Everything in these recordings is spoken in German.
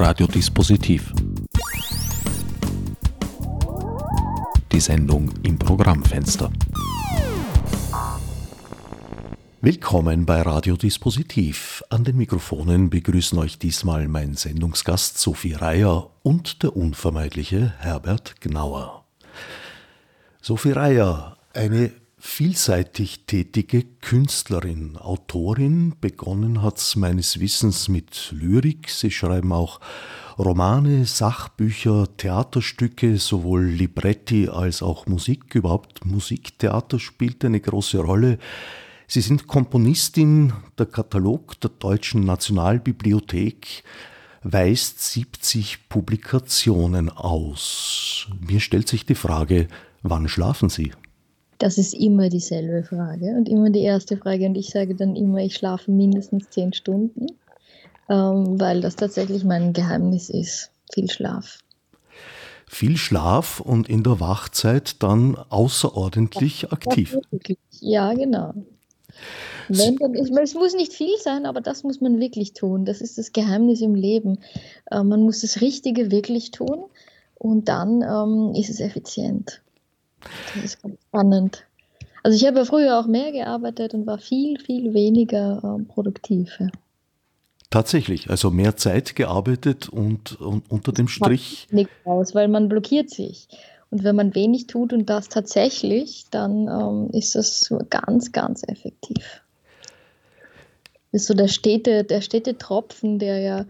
Radiodispositiv. Die Sendung im Programmfenster. Willkommen bei Radiodispositiv. An den Mikrofonen begrüßen euch diesmal mein Sendungsgast Sophie Reier und der unvermeidliche Herbert Gnauer. Sophie Reier, eine vielseitig tätige Künstlerin, Autorin. Begonnen hat's meines Wissens mit Lyrik. Sie schreiben auch Romane, Sachbücher, Theaterstücke, sowohl Libretti als auch Musik. Überhaupt Musiktheater spielt eine große Rolle. Sie sind Komponistin. Der Katalog der Deutschen Nationalbibliothek weist 70 Publikationen aus. Mir stellt sich die Frage, wann schlafen Sie? Das ist immer dieselbe Frage und immer die erste Frage. Und ich sage dann immer, ich schlafe mindestens zehn Stunden, ähm, weil das tatsächlich mein Geheimnis ist. Viel Schlaf. Viel Schlaf und in der Wachzeit dann außerordentlich ja, aktiv. Ja, genau. Wenn, dann, es muss nicht viel sein, aber das muss man wirklich tun. Das ist das Geheimnis im Leben. Äh, man muss das Richtige wirklich tun und dann ähm, ist es effizient. Das ist ganz spannend. Also ich habe ja früher auch mehr gearbeitet und war viel, viel weniger äh, produktiv. Ja. Tatsächlich, also mehr Zeit gearbeitet und, und unter dem Strich. Nichts aus, weil man blockiert sich. Und wenn man wenig tut und das tatsächlich, dann ähm, ist das ganz, ganz effektiv. Ist so der stete, der stete Tropfen, der ja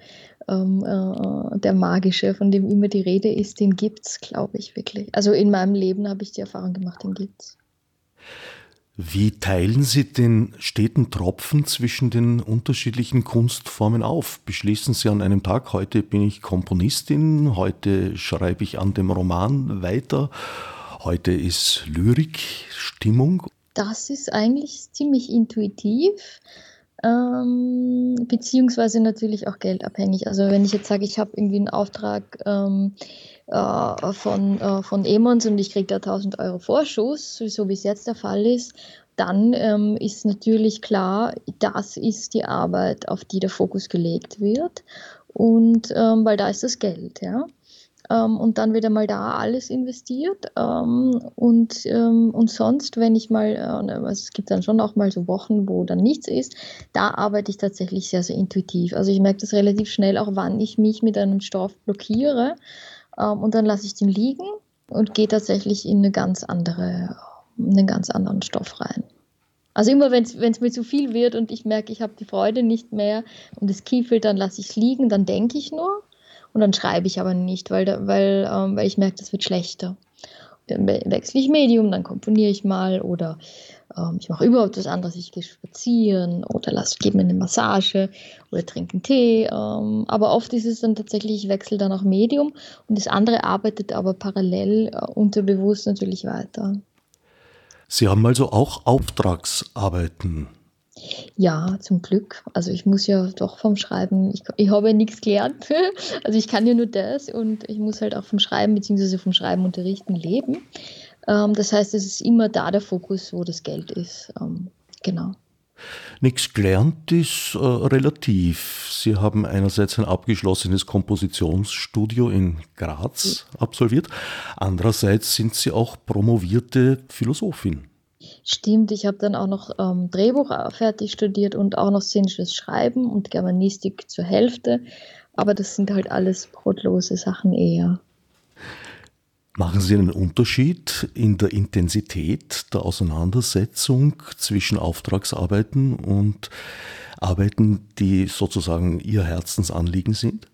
ähm, äh, der magische, von dem immer die Rede ist, den gibt es, glaube ich, wirklich. Also in meinem Leben habe ich die Erfahrung gemacht, den gibt es. Wie teilen Sie den steten Tropfen zwischen den unterschiedlichen Kunstformen auf? Beschließen Sie an einem Tag, heute bin ich Komponistin, heute schreibe ich an dem Roman weiter, heute ist Lyrik, Stimmung? Das ist eigentlich ziemlich intuitiv. Ähm, beziehungsweise natürlich auch geldabhängig. Also wenn ich jetzt sage, ich habe irgendwie einen Auftrag ähm, äh, von, äh, von Emons und ich kriege da 1000 Euro Vorschuss, so wie es jetzt der Fall ist, dann ähm, ist natürlich klar, das ist die Arbeit, auf die der Fokus gelegt wird. Und ähm, weil da ist das Geld, ja ähm, und dann wieder mal da alles investiert. Ähm, und, ähm, und sonst, wenn ich mal, äh, ne, also es gibt dann schon auch mal so Wochen, wo dann nichts ist, da arbeite ich tatsächlich sehr, sehr intuitiv. Also ich merke das relativ schnell, auch wann ich mich mit einem Stoff blockiere. Ähm, und dann lasse ich den liegen und gehe tatsächlich in eine ganz andere, in einen ganz anderen Stoff rein. Also immer wenn es mir zu viel wird und ich merke, ich habe die Freude nicht mehr und es kiefelt, dann lasse ich es liegen, dann denke ich nur und dann schreibe ich aber nicht, weil, weil, ähm, weil ich merke, das wird schlechter. Dann wechsle ich Medium, dann komponiere ich mal oder ähm, ich mache überhaupt was anderes. Ich gehe spazieren oder gebe mir eine Massage oder trinke einen Tee. Ähm, aber oft ist es dann tatsächlich, ich wechsle dann auch Medium und das andere arbeitet aber parallel äh, unterbewusst natürlich weiter. Sie haben also auch Auftragsarbeiten ja, zum Glück. Also ich muss ja doch vom Schreiben, ich, ich habe ja nichts gelernt. Also ich kann ja nur das und ich muss halt auch vom Schreiben bzw. vom Schreiben unterrichten leben. Ähm, das heißt, es ist immer da der Fokus, wo das Geld ist. Ähm, genau. Nichts gelernt ist äh, relativ. Sie haben einerseits ein abgeschlossenes Kompositionsstudio in Graz absolviert, andererseits sind Sie auch promovierte Philosophin. Stimmt, ich habe dann auch noch ähm, Drehbuch äh, fertig studiert und auch noch szenisches Schreiben und Germanistik zur Hälfte. Aber das sind halt alles brotlose Sachen eher. Machen Sie einen Unterschied in der Intensität der Auseinandersetzung zwischen Auftragsarbeiten und Arbeiten, die sozusagen Ihr Herzensanliegen sind?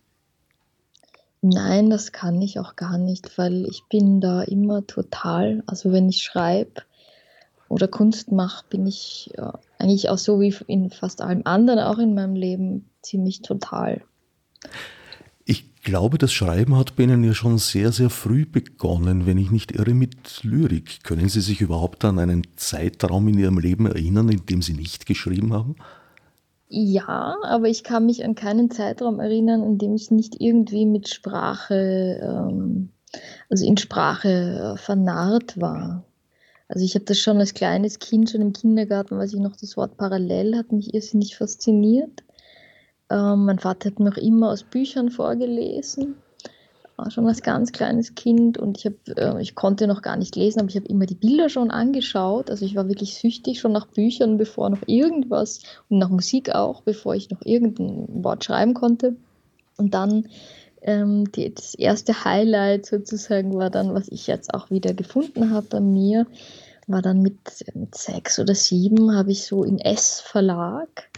Nein, das kann ich auch gar nicht, weil ich bin da immer total, also wenn ich schreibe, oder Kunst mache, bin ich ja, eigentlich auch so wie in fast allem anderen, auch in meinem Leben, ziemlich total. Ich glaube, das Schreiben hat bei Ihnen ja schon sehr, sehr früh begonnen, wenn ich nicht irre, mit Lyrik. Können Sie sich überhaupt an einen Zeitraum in Ihrem Leben erinnern, in dem Sie nicht geschrieben haben? Ja, aber ich kann mich an keinen Zeitraum erinnern, in dem ich nicht irgendwie mit Sprache, ähm, also in Sprache äh, vernarrt war. Also ich habe das schon als kleines Kind, schon im Kindergarten, weiß ich noch, das Wort parallel hat mich irrsinnig fasziniert. Ähm, mein Vater hat mir auch immer aus Büchern vorgelesen, schon als ganz kleines Kind. Und ich, hab, äh, ich konnte noch gar nicht lesen, aber ich habe immer die Bilder schon angeschaut. Also ich war wirklich süchtig schon nach Büchern, bevor noch irgendwas und nach Musik auch, bevor ich noch irgendein Wort schreiben konnte. Und dann ähm, die, das erste Highlight sozusagen war dann, was ich jetzt auch wieder gefunden habe bei mir, war dann mit, mit sechs oder sieben, habe ich so in S-Verlag,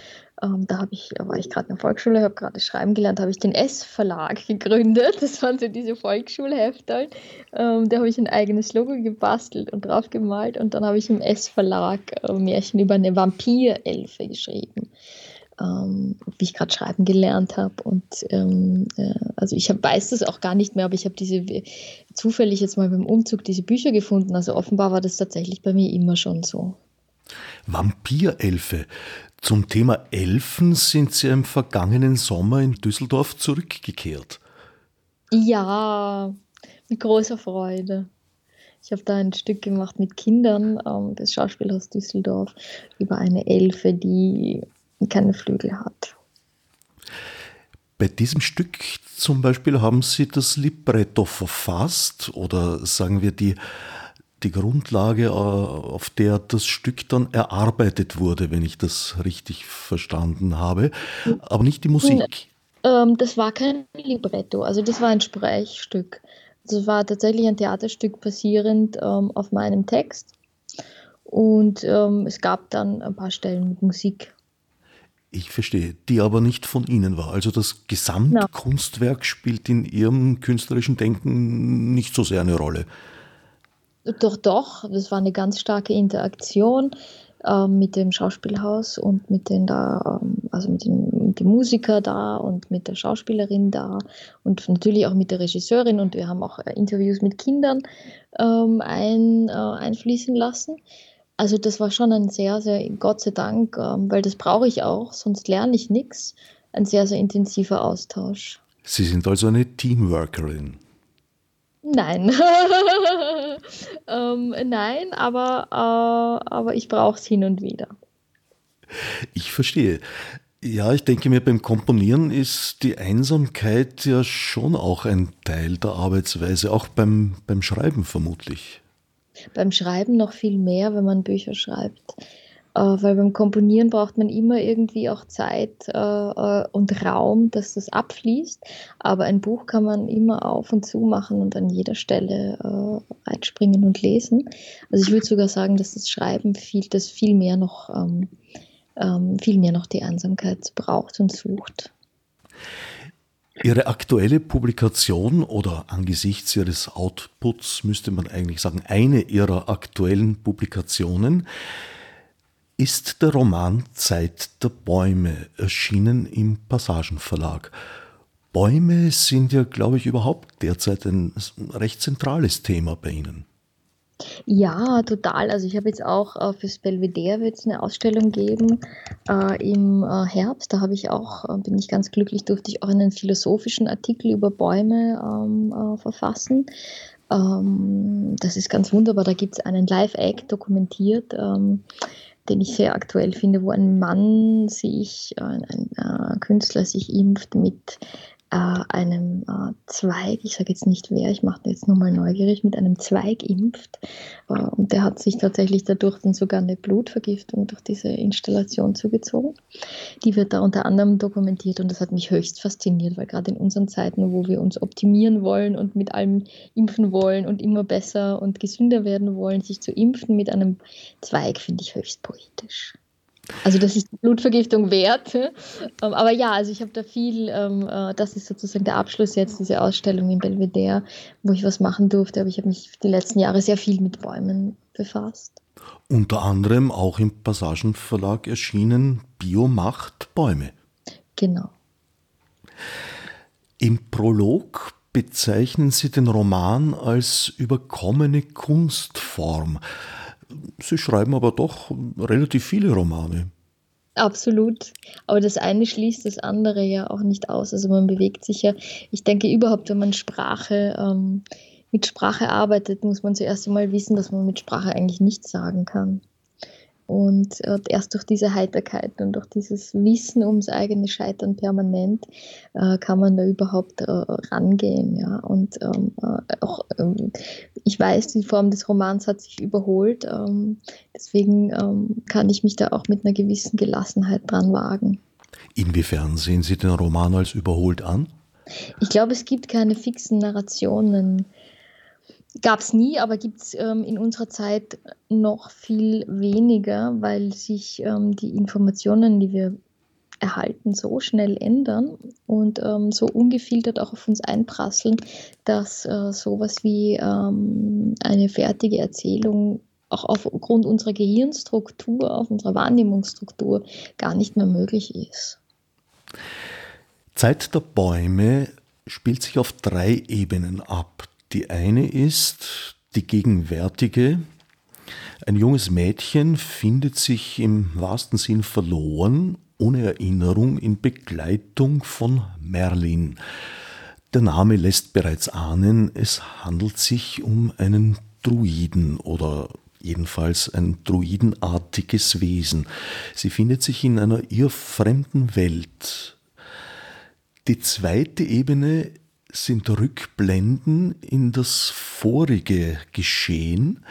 ähm, da habe ich, war ich gerade in der Volksschule, habe gerade Schreiben gelernt, habe ich den S-Verlag gegründet. Das waren so diese Volksschulhefte. Ähm, da habe ich ein eigenes Logo gebastelt und drauf gemalt und dann habe ich im S-Verlag äh, Märchen über eine Vampirelfe geschrieben ähm, wie ich gerade schreiben gelernt habe. Und ähm, äh, also ich hab, weiß das auch gar nicht mehr, aber ich habe diese zufällig jetzt mal beim Umzug diese Bücher gefunden. Also offenbar war das tatsächlich bei mir immer schon so. Vampirelfe. Zum Thema Elfen sind Sie im vergangenen Sommer in Düsseldorf zurückgekehrt. Ja, mit großer Freude. Ich habe da ein Stück gemacht mit Kindern ähm, des Schauspielers Düsseldorf über eine Elfe, die keine Flügel hat. Bei diesem Stück zum Beispiel haben Sie das Libretto verfasst oder sagen wir die, die Grundlage, äh, auf der das Stück dann erarbeitet wurde, wenn ich das richtig verstanden habe, aber nicht die Musik. Ähm, das war kein Libretto, also das war ein Sprechstück. Das war tatsächlich ein Theaterstück basierend ähm, auf meinem Text. Und ähm, es gab dann ein paar Stellen mit Musik. Ich verstehe, die aber nicht von Ihnen war. Also das Gesamtkunstwerk spielt in Ihrem künstlerischen Denken nicht so sehr eine Rolle. Doch, doch, das war eine ganz starke Interaktion äh, mit dem Schauspielhaus und mit den da, ähm, also mit dem, mit dem, Musiker da und mit der Schauspielerin da und natürlich auch mit der Regisseurin und wir haben auch äh, Interviews mit Kindern ähm, ein, äh, einfließen lassen. Also das war schon ein sehr, sehr, Gott sei Dank, ähm, weil das brauche ich auch, sonst lerne ich nichts, ein sehr, sehr intensiver Austausch. Sie sind also eine Teamworkerin. Nein. ähm, nein, aber, äh, aber ich brauche es hin und wieder. Ich verstehe. Ja, ich denke mir, beim Komponieren ist die Einsamkeit ja schon auch ein Teil der Arbeitsweise, auch beim, beim Schreiben vermutlich beim Schreiben noch viel mehr, wenn man Bücher schreibt. Äh, weil beim Komponieren braucht man immer irgendwie auch Zeit äh, äh, und Raum, dass das abfließt. Aber ein Buch kann man immer auf und zu machen und an jeder Stelle äh, einspringen und lesen. Also ich würde sogar sagen, dass das Schreiben viel, das viel mehr noch, ähm, ähm, viel mehr noch die Einsamkeit braucht und sucht. Ihre aktuelle Publikation oder angesichts Ihres Outputs müsste man eigentlich sagen, eine Ihrer aktuellen Publikationen ist der Roman Zeit der Bäume, erschienen im Passagenverlag. Bäume sind ja, glaube ich, überhaupt derzeit ein recht zentrales Thema bei Ihnen. Ja, total. Also ich habe jetzt auch äh, fürs Belvedere wird eine Ausstellung geben äh, im äh, Herbst. Da habe ich auch, äh, bin ich ganz glücklich, durfte ich auch einen philosophischen Artikel über Bäume ähm, äh, verfassen. Ähm, das ist ganz wunderbar. Da gibt es einen Live-Act dokumentiert, ähm, den ich sehr aktuell finde, wo ein Mann sich, äh, ein, ein Künstler sich impft mit äh, einem äh, Zweig, ich sage jetzt nicht wer, ich mache jetzt nur mal neugierig, mit einem Zweig impft. Äh, und der hat sich tatsächlich dadurch dann sogar eine Blutvergiftung durch diese Installation zugezogen. Die wird da unter anderem dokumentiert und das hat mich höchst fasziniert, weil gerade in unseren Zeiten, wo wir uns optimieren wollen und mit allem impfen wollen und immer besser und gesünder werden wollen, sich zu impfen mit einem Zweig finde ich höchst poetisch. Also das ist die Blutvergiftung wert. Ähm, aber ja, also ich habe da viel, ähm, äh, das ist sozusagen der Abschluss jetzt, diese Ausstellung in Belvedere, wo ich was machen durfte. Aber ich habe mich die letzten Jahre sehr viel mit Bäumen befasst. Unter anderem auch im Passagenverlag erschienen Biomacht Bäume. Genau. Im Prolog bezeichnen Sie den Roman als überkommene Kunstform. Sie schreiben aber doch relativ viele Romane. Absolut. Aber das eine schließt das andere ja auch nicht aus. Also man bewegt sich ja, ich denke überhaupt, wenn man Sprache, ähm, mit Sprache arbeitet, muss man zuerst einmal wissen, dass man mit Sprache eigentlich nichts sagen kann. Und erst durch diese Heiterkeit und durch dieses Wissen ums eigene Scheitern permanent äh, kann man da überhaupt äh, rangehen. Ja? Und ähm, äh, auch, ähm, ich weiß, die Form des Romans hat sich überholt. Ähm, deswegen ähm, kann ich mich da auch mit einer gewissen Gelassenheit dran wagen. Inwiefern sehen Sie den Roman als überholt an? Ich glaube, es gibt keine fixen Narrationen. Gab es nie, aber gibt es ähm, in unserer Zeit noch viel weniger, weil sich ähm, die Informationen, die wir erhalten, so schnell ändern und ähm, so ungefiltert auch auf uns einprasseln, dass äh, sowas wie ähm, eine fertige Erzählung auch aufgrund unserer Gehirnstruktur, auf unserer Wahrnehmungsstruktur gar nicht mehr möglich ist. Zeit der Bäume spielt sich auf drei Ebenen ab. Die eine ist die gegenwärtige. Ein junges Mädchen findet sich im wahrsten Sinn verloren, ohne Erinnerung, in Begleitung von Merlin. Der Name lässt bereits ahnen, es handelt sich um einen Druiden oder jedenfalls ein druidenartiges Wesen. Sie findet sich in einer ihr fremden Welt. Die zweite Ebene sind Rückblenden in das vorige Geschehen.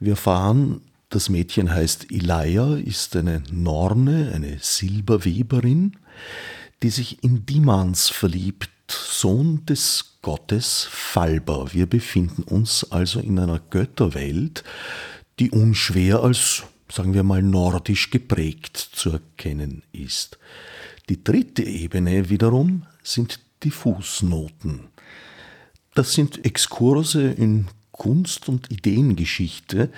Wir erfahren, das Mädchen heißt Ilaya, ist eine Norne, eine Silberweberin, die sich in Dimans verliebt, Sohn des Gottes Falber. Wir befinden uns also in einer Götterwelt, die unschwer als, sagen wir mal, nordisch geprägt zu erkennen ist. Die dritte Ebene wiederum sind die Fußnoten. Das sind Exkurse in Kunst- und Ideengeschichte,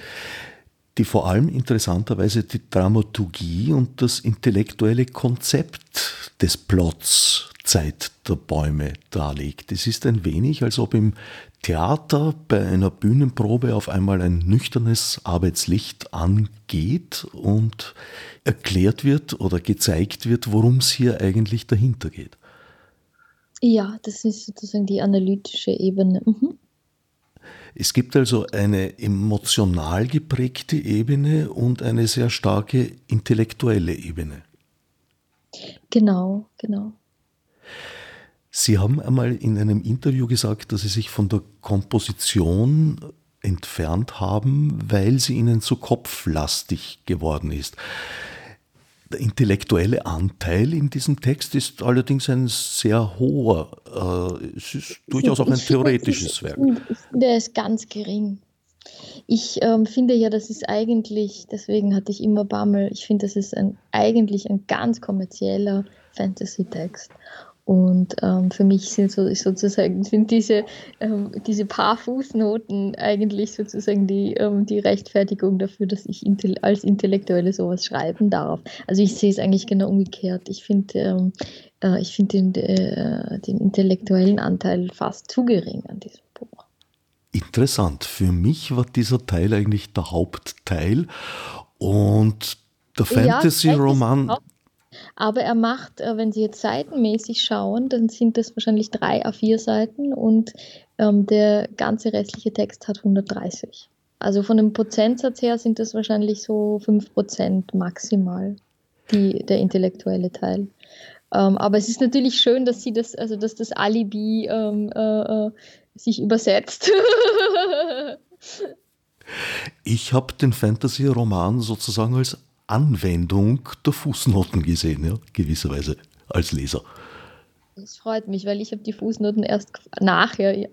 die vor allem interessanterweise die Dramaturgie und das intellektuelle Konzept des Plots Zeit der Bäume darlegt. Es ist ein wenig, als ob im Theater bei einer Bühnenprobe auf einmal ein nüchternes Arbeitslicht angeht und erklärt wird oder gezeigt wird, worum es hier eigentlich dahinter geht. Ja, das ist sozusagen die analytische Ebene. Mhm. Es gibt also eine emotional geprägte Ebene und eine sehr starke intellektuelle Ebene. Genau, genau. Sie haben einmal in einem Interview gesagt, dass Sie sich von der Komposition entfernt haben, weil sie Ihnen zu kopflastig geworden ist. Der intellektuelle Anteil in diesem Text ist allerdings ein sehr hoher. Äh, es ist durchaus auch ein theoretisches Werk. Der ist ganz gering. Ich ähm, finde ja, das ist eigentlich, deswegen hatte ich immer Bammel, ich finde, das ist ein, eigentlich ein ganz kommerzieller Fantasy-Text. Und ähm, für mich sind so, sozusagen sind diese, ähm, diese paar Fußnoten eigentlich sozusagen die, ähm, die Rechtfertigung dafür, dass ich intel als Intellektuelle sowas schreiben darf. Also ich sehe es eigentlich genau umgekehrt. Ich finde ähm, äh, find den, äh, den intellektuellen Anteil fast zu gering an diesem Buch. Interessant. Für mich war dieser Teil eigentlich der Hauptteil und der Fantasy-Roman. Ja, aber er macht, äh, wenn Sie jetzt seitenmäßig schauen, dann sind das wahrscheinlich drei A4 Seiten und ähm, der ganze restliche Text hat 130. Also von dem Prozentsatz her sind das wahrscheinlich so 5% maximal, die, der intellektuelle Teil. Ähm, aber es ist natürlich schön, dass sie das, also dass das Alibi ähm, äh, äh sich übersetzt. ich habe den Fantasy-Roman sozusagen als Anwendung der Fußnoten gesehen, ja, gewisserweise als Leser. Das freut mich, weil ich habe die Fußnoten erst nachher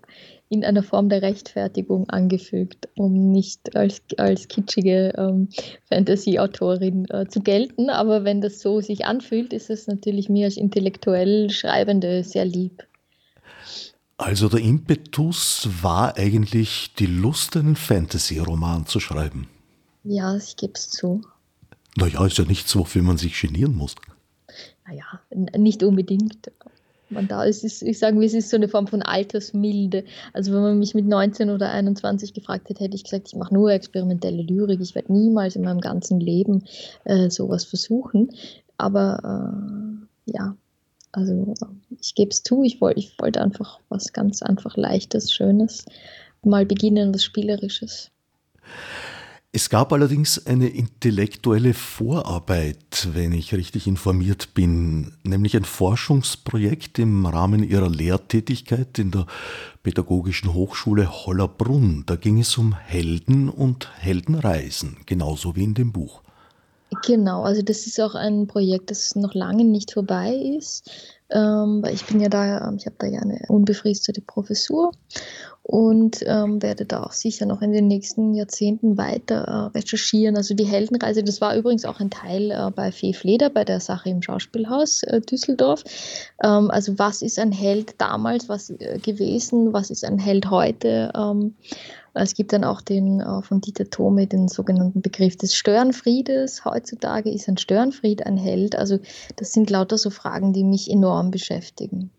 in einer Form der Rechtfertigung angefügt, um nicht als, als kitschige ähm, Fantasy-Autorin äh, zu gelten. Aber wenn das so sich anfühlt, ist es natürlich mir als intellektuell Schreibende sehr lieb. Also der Impetus war eigentlich die Lust, einen Fantasy-Roman zu schreiben. Ja, ich gebe es zu. Naja, ist ja nichts, wofür man sich genieren muss. Naja, nicht unbedingt. Man da, es ist, ich sage, es ist so eine Form von Altersmilde. Also wenn man mich mit 19 oder 21 gefragt hätte, hätte ich gesagt, ich mache nur experimentelle Lyrik. Ich werde niemals in meinem ganzen Leben äh, sowas versuchen. Aber äh, ja, also ich gebe es zu, ich, wollt, ich wollte einfach was ganz einfach Leichtes, Schönes mal beginnen, was Spielerisches. Es gab allerdings eine intellektuelle Vorarbeit, wenn ich richtig informiert bin, nämlich ein Forschungsprojekt im Rahmen ihrer Lehrtätigkeit in der Pädagogischen Hochschule Hollerbrunn. Da ging es um Helden und Heldenreisen, genauso wie in dem Buch. Genau, also das ist auch ein Projekt, das noch lange nicht vorbei ist. Ähm, ich bin ja da, ich habe da ja eine unbefristete Professur und ähm, werde da auch sicher noch in den nächsten Jahrzehnten weiter äh, recherchieren. Also die Heldenreise, das war übrigens auch ein Teil äh, bei Fee Fleder, bei der Sache im Schauspielhaus äh, Düsseldorf. Ähm, also was ist ein Held damals was äh, gewesen, was ist ein Held heute? Ähm, es gibt dann auch den äh, von Dieter Thome den sogenannten Begriff des Störenfriedes. Heutzutage ist ein Störenfried ein Held. Also das sind lauter so Fragen, die mich enorm beschäftigen.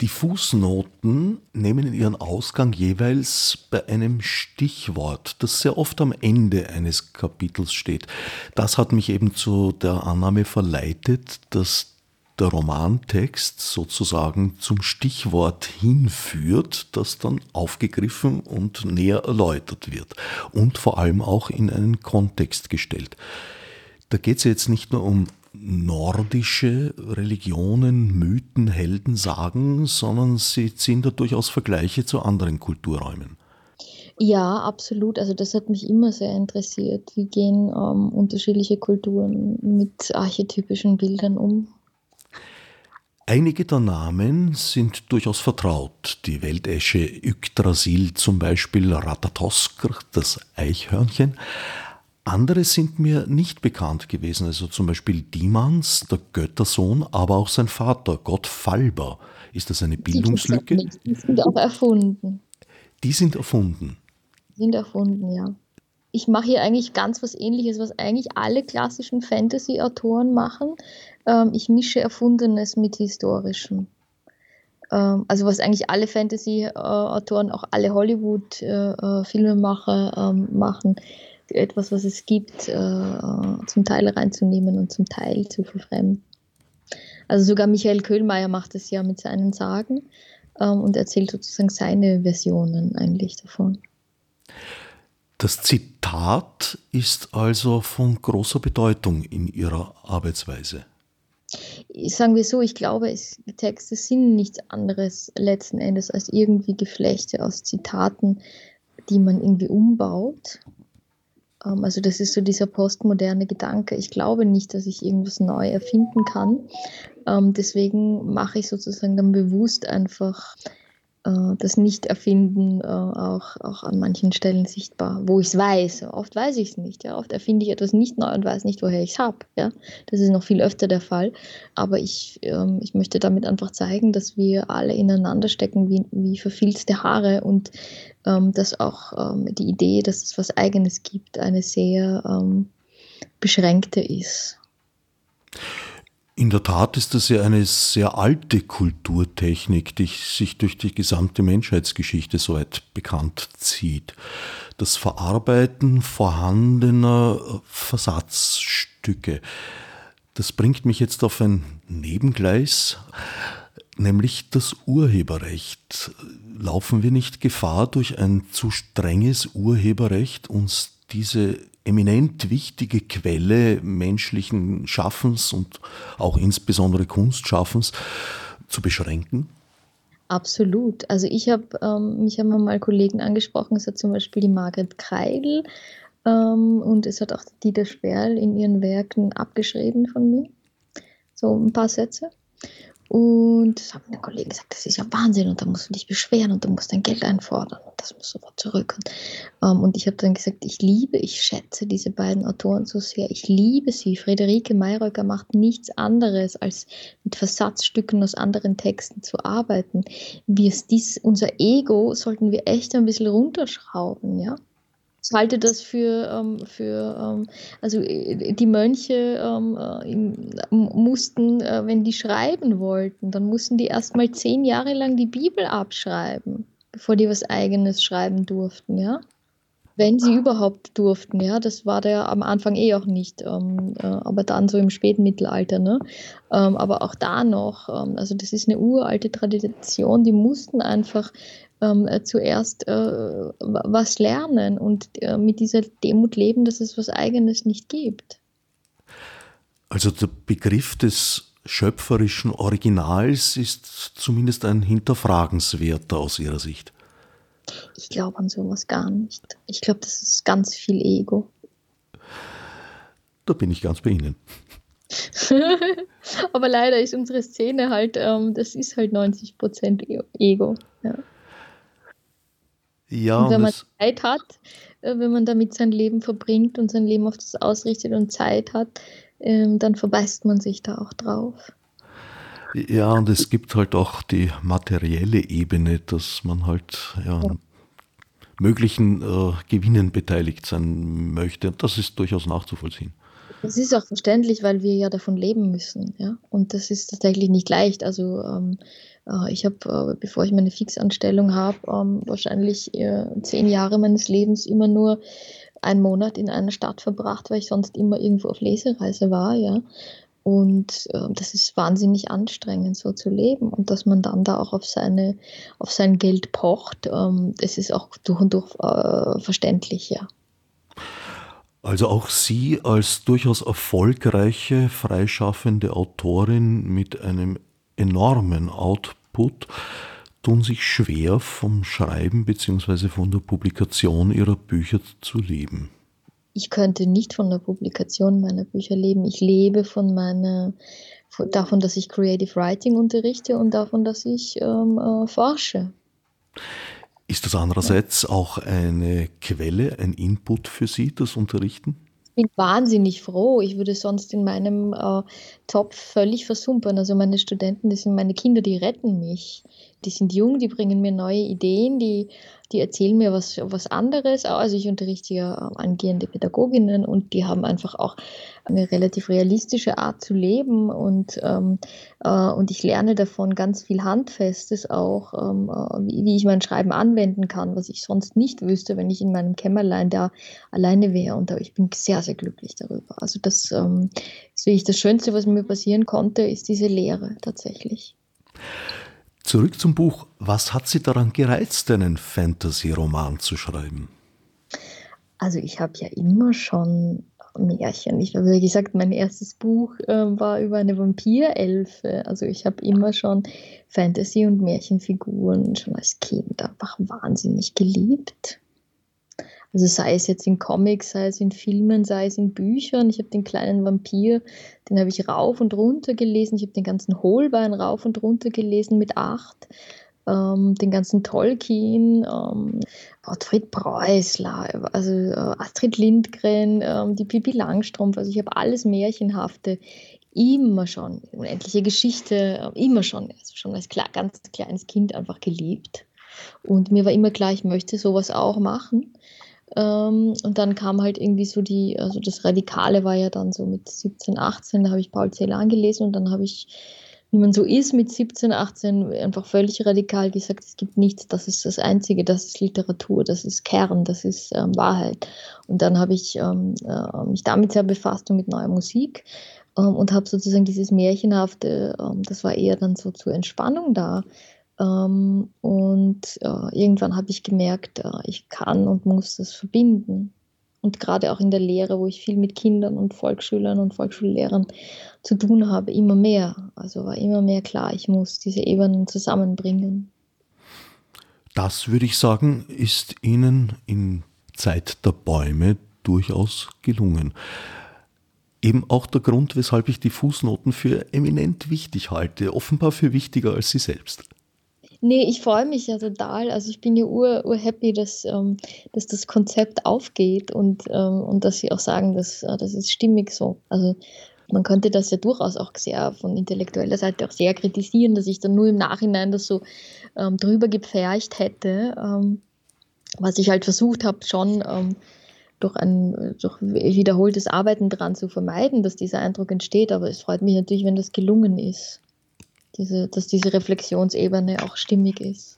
Die Fußnoten nehmen ihren Ausgang jeweils bei einem Stichwort, das sehr oft am Ende eines Kapitels steht. Das hat mich eben zu der Annahme verleitet, dass der Romantext sozusagen zum Stichwort hinführt, das dann aufgegriffen und näher erläutert wird und vor allem auch in einen Kontext gestellt. Da geht es jetzt nicht nur um nordische Religionen, Mythen, Heldensagen, sondern sie ziehen da durchaus Vergleiche zu anderen Kulturräumen. Ja, absolut. Also das hat mich immer sehr interessiert. Wie gehen ähm, unterschiedliche Kulturen mit archetypischen Bildern um? Einige der Namen sind durchaus vertraut. Die Weltesche Yggdrasil zum Beispiel, Ratatoskr, das Eichhörnchen. Andere sind mir nicht bekannt gewesen, also zum Beispiel Dimans, der Göttersohn, aber auch sein Vater, Gott Falber. Ist das eine Bildungslücke? Die, sind auch erfunden. Die sind erfunden. Die sind erfunden, ja. Ich mache hier eigentlich ganz was ähnliches, was eigentlich alle klassischen Fantasy-Autoren machen. Ähm, ich mische Erfundenes mit Historischem. Ähm, also was eigentlich alle Fantasy-Autoren, auch alle Hollywood-Filmemacher äh, ähm, machen, etwas, was es gibt, äh, zum Teil reinzunehmen und zum Teil zu verfremden. Also sogar Michael Köhlmeier macht es ja mit seinen Sagen ähm, und erzählt sozusagen seine Versionen eigentlich davon. Das Zitat ist also von großer Bedeutung in Ihrer Arbeitsweise sagen wir so, ich glaube, es, Texte sind nichts anderes letzten Endes als irgendwie Geflechte aus Zitaten, die man irgendwie umbaut. Ähm, also das ist so dieser postmoderne Gedanke. Ich glaube nicht, dass ich irgendwas neu erfinden kann. Ähm, deswegen mache ich sozusagen dann bewusst einfach das Nicht-Erfinden äh, auch, auch an manchen Stellen sichtbar, wo ich es weiß. Oft weiß ich es nicht. Ja? Oft erfinde ich etwas nicht neu und weiß nicht, woher ich es habe. Ja? Das ist noch viel öfter der Fall. Aber ich, ähm, ich möchte damit einfach zeigen, dass wir alle ineinander stecken wie, wie verfilzte Haare und ähm, dass auch ähm, die Idee, dass es was Eigenes gibt, eine sehr ähm, beschränkte ist. In der Tat ist das ja eine sehr alte Kulturtechnik, die sich durch die gesamte Menschheitsgeschichte so weit bekannt zieht. Das Verarbeiten vorhandener Versatzstücke. Das bringt mich jetzt auf ein Nebengleis, nämlich das Urheberrecht. Laufen wir nicht Gefahr, durch ein zu strenges Urheberrecht uns diese eminent wichtige Quelle menschlichen Schaffens und auch insbesondere Kunstschaffens zu beschränken? Absolut. Also ich habe, ähm, mich haben mal Kollegen angesprochen, es hat zum Beispiel die Margret Kreidel ähm, und es hat auch Dieter Sperl in ihren Werken abgeschrieben von mir. So ein paar Sätze. Und das haben meine Kollegen gesagt, das ist ja Wahnsinn und da musst du dich beschweren und du musst dein Geld einfordern und das muss sofort zurück. Und, ähm, und ich habe dann gesagt, ich liebe, ich schätze diese beiden Autoren so sehr. Ich liebe sie. Friederike Mayröcker macht nichts anderes, als mit Versatzstücken aus anderen Texten zu arbeiten. Wir, dies, unser Ego sollten wir echt ein bisschen runterschrauben, ja. Ich halte das für, ähm, für ähm, also äh, die Mönche ähm, äh, mussten, äh, wenn die schreiben wollten, dann mussten die erstmal zehn Jahre lang die Bibel abschreiben, bevor die was eigenes schreiben durften, ja. Wenn sie überhaupt durften, ja, das war der am Anfang eh auch nicht, ähm, äh, aber dann so im Spätmittelalter, ne? Ähm, aber auch da noch, ähm, also das ist eine uralte Tradition, die mussten einfach ähm, äh, zuerst äh, was lernen und äh, mit dieser Demut leben, dass es was Eigenes nicht gibt. Also der Begriff des schöpferischen Originals ist zumindest ein hinterfragenswerter aus Ihrer Sicht. Ich glaube an sowas gar nicht. Ich glaube, das ist ganz viel Ego. Da bin ich ganz bei Ihnen. Aber leider ist unsere Szene halt, ähm, das ist halt 90 e-, Ego. Ja. Ja und wenn man Zeit hat, äh, wenn man damit sein Leben verbringt und sein Leben auf das ausrichtet und Zeit hat, ähm, dann verbeißt man sich da auch drauf. Ja, und es gibt halt auch die materielle Ebene, dass man halt ja, ja. möglichen äh, Gewinnen beteiligt sein möchte. Und das ist durchaus nachzuvollziehen. Das ist auch verständlich, weil wir ja davon leben müssen. Ja? Und das ist tatsächlich nicht leicht. Also ähm, äh, ich habe, äh, bevor ich meine Fixanstellung habe, ähm, wahrscheinlich äh, zehn Jahre meines Lebens immer nur einen Monat in einer Stadt verbracht, weil ich sonst immer irgendwo auf Lesereise war. Ja? Und äh, das ist wahnsinnig anstrengend, so zu leben. Und dass man dann da auch auf, seine, auf sein Geld pocht, ähm, das ist auch durch und durch äh, verständlich, ja. Also auch Sie als durchaus erfolgreiche, freischaffende Autorin mit einem enormen Output tun sich schwer vom Schreiben bzw. von der Publikation Ihrer Bücher zu leben. Ich könnte nicht von der Publikation meiner Bücher leben. Ich lebe von meiner, davon, dass ich Creative Writing unterrichte und davon, dass ich ähm, äh, forsche. Ist das andererseits auch eine Quelle, ein Input für Sie, das Unterrichten? Ich bin wahnsinnig froh. Ich würde sonst in meinem äh, Topf völlig versumpern. Also meine Studenten, das sind meine Kinder, die retten mich. Die sind jung, die bringen mir neue Ideen, die die erzählen mir was, was anderes. Also ich unterrichte ja ähm, angehende Pädagoginnen und die haben einfach auch eine relativ realistische Art zu leben und, ähm, äh, und ich lerne davon ganz viel Handfestes auch, ähm, äh, wie, wie, ich mein Schreiben anwenden kann, was ich sonst nicht wüsste, wenn ich in meinem Kämmerlein da alleine wäre und ich bin sehr, sehr glücklich darüber. Also das ähm, ist wirklich das Schönste, was mir passieren konnte, ist diese Lehre tatsächlich. Zurück zum Buch. Was hat Sie daran gereizt, einen Fantasy-Roman zu schreiben? Also ich habe ja immer schon Märchen. Ich habe, wie gesagt, mein erstes Buch äh, war über eine Vampirelfe. Also ich habe immer schon Fantasy- und Märchenfiguren schon als Kind einfach wahnsinnig geliebt. Also sei es jetzt in Comics, sei es in Filmen, sei es in Büchern. Ich habe den kleinen Vampir, den habe ich rauf und runter gelesen. Ich habe den ganzen Holbein rauf und runter gelesen mit acht. Ähm, den ganzen Tolkien, ähm, Gottfried Preußler, also äh, Astrid Lindgren, ähm, die Pippi Langstrumpf. Also ich habe alles Märchenhafte immer schon, unendliche Geschichte, äh, immer schon, also schon als klar, ganz kleines Kind einfach geliebt. Und mir war immer klar, ich möchte sowas auch machen. Ähm, und dann kam halt irgendwie so die, also das Radikale war ja dann so mit 17, 18, da habe ich Paul Celan gelesen und dann habe ich, wie man so ist, mit 17, 18 einfach völlig radikal gesagt, es gibt nichts, das ist das Einzige, das ist Literatur, das ist Kern, das ist ähm, Wahrheit. Und dann habe ich ähm, äh, mich damit sehr befasst und mit neuer Musik ähm, und habe sozusagen dieses Märchenhafte, ähm, das war eher dann so zur Entspannung da. Ähm, und äh, irgendwann habe ich gemerkt, äh, ich kann und muss das verbinden. Und gerade auch in der Lehre, wo ich viel mit Kindern und Volksschülern und Volksschullehrern zu tun habe, immer mehr. Also war immer mehr klar, ich muss diese Ebenen zusammenbringen. Das würde ich sagen, ist Ihnen in Zeit der Bäume durchaus gelungen. Eben auch der Grund, weshalb ich die Fußnoten für eminent wichtig halte, offenbar für wichtiger als Sie selbst. Nee, ich freue mich ja total. Also ich bin ja ur, ur happy, dass, ähm, dass das Konzept aufgeht und, ähm, und dass Sie auch sagen, dass, äh, das ist stimmig so. Also man könnte das ja durchaus auch sehr von intellektueller Seite auch sehr kritisieren, dass ich dann nur im Nachhinein das so ähm, drüber gepfercht hätte. Ähm, was ich halt versucht habe, schon ähm, durch ein durch wiederholtes Arbeiten daran zu vermeiden, dass dieser Eindruck entsteht. Aber es freut mich natürlich, wenn das gelungen ist diese, dass diese Reflexionsebene auch stimmig ist.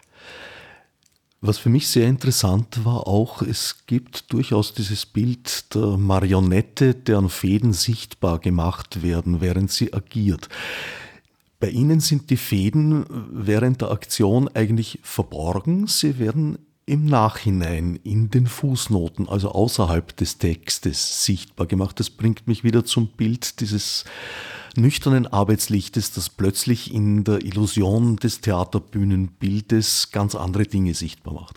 Was für mich sehr interessant war auch, es gibt durchaus dieses Bild der Marionette, deren Fäden sichtbar gemacht werden, während sie agiert. Bei Ihnen sind die Fäden während der Aktion eigentlich verborgen. Sie werden im Nachhinein in den Fußnoten, also außerhalb des Textes, sichtbar gemacht. Das bringt mich wieder zum Bild dieses nüchternen Arbeitslichtes, das plötzlich in der Illusion des Theaterbühnenbildes ganz andere Dinge sichtbar macht.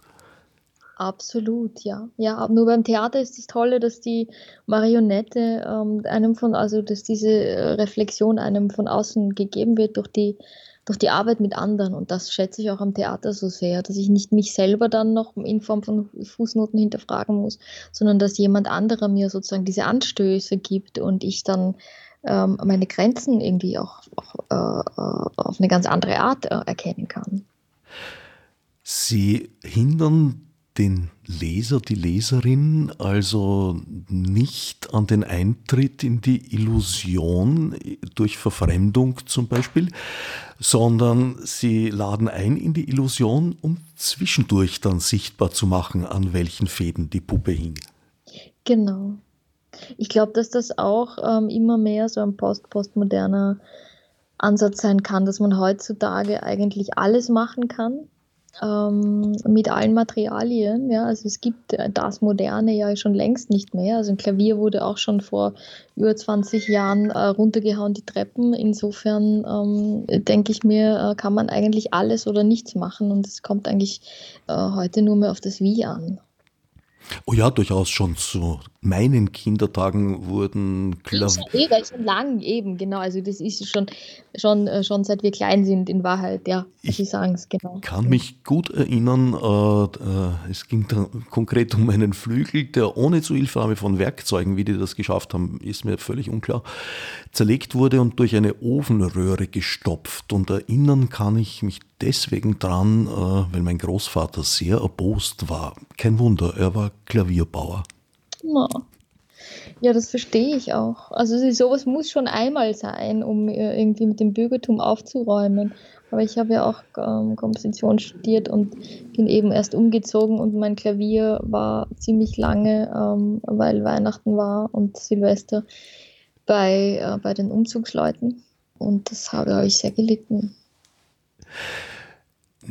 Absolut, ja. Ja, nur beim Theater ist das Tolle, dass die Marionette ähm, einem von, also dass diese äh, Reflexion einem von außen gegeben wird durch die, durch die Arbeit mit anderen. Und das schätze ich auch am Theater so sehr, dass ich nicht mich selber dann noch in Form von Fußnoten hinterfragen muss, sondern dass jemand anderer mir sozusagen diese Anstöße gibt und ich dann ähm, meine Grenzen irgendwie auch, auch äh, äh auf eine ganz andere Art äh, erkennen kann. Sie hindern den Leser, die Leserin also nicht an den Eintritt in die Illusion durch Verfremdung zum Beispiel, sondern sie laden ein in die Illusion, um zwischendurch dann sichtbar zu machen, an welchen Fäden die Puppe hing. Genau. Ich glaube, dass das auch ähm, immer mehr so ein post-postmoderner Ansatz sein kann, dass man heutzutage eigentlich alles machen kann ähm, mit allen Materialien. Ja, also es gibt das Moderne ja schon längst nicht mehr. Also ein Klavier wurde auch schon vor über 20 Jahren äh, runtergehauen, die Treppen. Insofern ähm, denke ich mir, äh, kann man eigentlich alles oder nichts machen und es kommt eigentlich äh, heute nur mehr auf das Wie an. Oh ja, durchaus schon zu meinen Kindertagen wurden Klavier. Eh, weil schon lang eben, genau. Also das ist schon, schon, äh, schon seit wir klein sind in Wahrheit, ja. Ich Sie sagen es, genau. kann mich gut erinnern, äh, äh, es ging da konkret um einen Flügel, der ohne Zuhilfenahme von Werkzeugen, wie die das geschafft haben, ist mir völlig unklar, zerlegt wurde und durch eine Ofenröhre gestopft. Und erinnern kann ich mich deswegen dran, äh, weil mein Großvater sehr erbost war. Kein Wunder, er war Klavierbauer. Ja, das verstehe ich auch. Also sowas muss schon einmal sein, um äh, irgendwie mit dem Bürgertum aufzuräumen. Aber ich habe ja auch ähm, Komposition studiert und bin eben erst umgezogen und mein Klavier war ziemlich lange, ähm, weil Weihnachten war und Silvester bei, äh, bei den Umzugsleuten. Und das habe, habe ich sehr gelitten.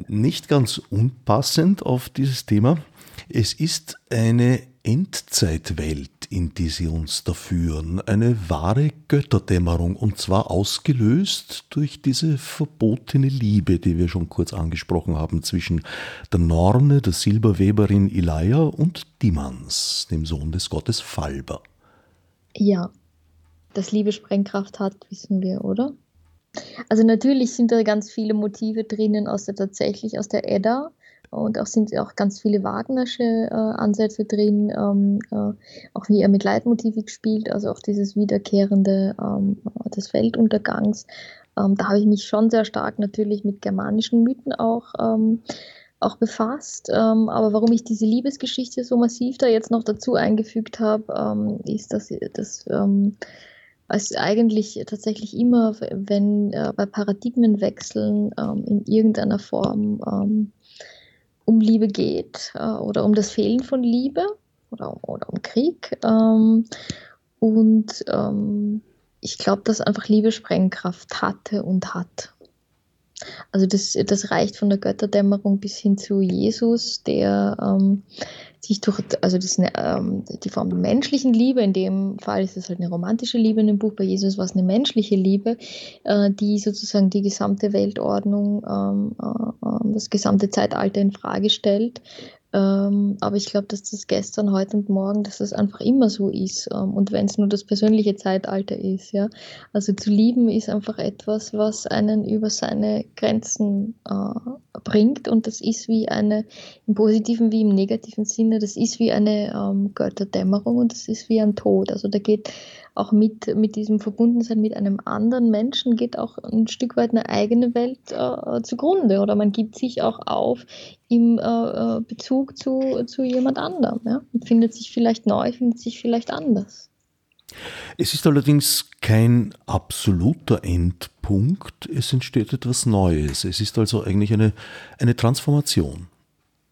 Nicht ganz unpassend auf dieses Thema. Es ist eine Endzeitwelt, in die sie uns da führen, eine wahre Götterdämmerung und zwar ausgelöst durch diese verbotene Liebe, die wir schon kurz angesprochen haben, zwischen der Norne, der Silberweberin Ilia und Dimans, dem Sohn des Gottes Falber. Ja, dass Liebe Sprengkraft hat, wissen wir, oder? Also natürlich sind da ganz viele Motive drinnen aus der tatsächlich aus der Edda, und auch sind auch ganz viele Wagnersche äh, Ansätze drin, ähm, äh, auch wie er mit Leitmotivik spielt, also auch dieses Wiederkehrende ähm, des Weltuntergangs. Ähm, da habe ich mich schon sehr stark natürlich mit germanischen Mythen auch, ähm, auch befasst. Ähm, aber warum ich diese Liebesgeschichte so massiv da jetzt noch dazu eingefügt habe, ähm, ist, dass, dass es eigentlich tatsächlich immer, wenn äh, bei Paradigmenwechseln in irgendeiner Form um Liebe geht äh, oder um das Fehlen von Liebe oder, oder um Krieg. Ähm, und ähm, ich glaube, dass einfach Liebe Sprengkraft hatte und hat. Also das, das reicht von der Götterdämmerung bis hin zu Jesus, der ähm, sich durch, also das, ähm, die Form der menschlichen Liebe, in dem Fall ist es halt eine romantische Liebe in dem Buch, bei Jesus war es eine menschliche Liebe, äh, die sozusagen die gesamte Weltordnung, ähm, äh, äh das gesamte Zeitalter in Frage stellt ähm, aber ich glaube, dass das gestern, heute und morgen, dass das einfach immer so ist. Ähm, und wenn es nur das persönliche Zeitalter ist, ja. Also zu lieben ist einfach etwas, was einen über seine Grenzen äh, bringt. Und das ist wie eine, im positiven wie im negativen Sinne, das ist wie eine ähm, Götterdämmerung und das ist wie ein Tod. Also da geht auch mit, mit diesem Verbundensein mit einem anderen Menschen geht auch ein Stück weit eine eigene Welt äh, zugrunde oder man gibt sich auch auf im äh, äh, Bezug zu, zu jemand anderem ja? und findet sich vielleicht neu, findet sich vielleicht anders. Es ist allerdings kein absoluter Endpunkt, es entsteht etwas Neues. Es ist also eigentlich eine, eine Transformation.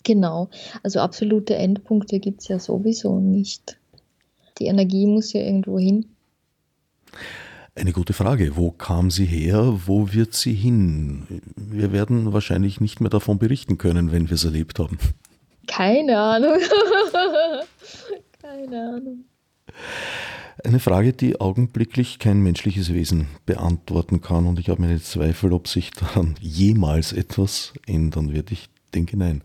Genau, also absolute Endpunkte gibt es ja sowieso nicht die Energie muss ja irgendwo hin. Eine gute Frage. Wo kam sie her? Wo wird sie hin? Wir werden wahrscheinlich nicht mehr davon berichten können, wenn wir es erlebt haben. Keine Ahnung. Keine Ahnung. Eine Frage, die augenblicklich kein menschliches Wesen beantworten kann. Und ich habe meine Zweifel, ob sich daran jemals etwas ändern wird. Ich denke nein.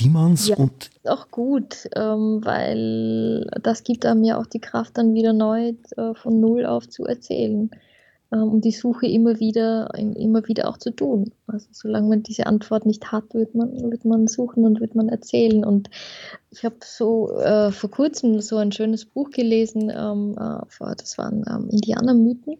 Diemans ja, und. Ist auch gut, ähm, weil das gibt einem ja auch die Kraft, dann wieder neu äh, von Null auf zu erzählen. Ähm, und die Suche immer wieder, immer wieder auch zu tun. Also solange man diese Antwort nicht hat, wird man, wird man suchen und wird man erzählen. Und ich habe so äh, vor kurzem so ein schönes Buch gelesen, ähm, äh, das waren ähm, Indianermythen,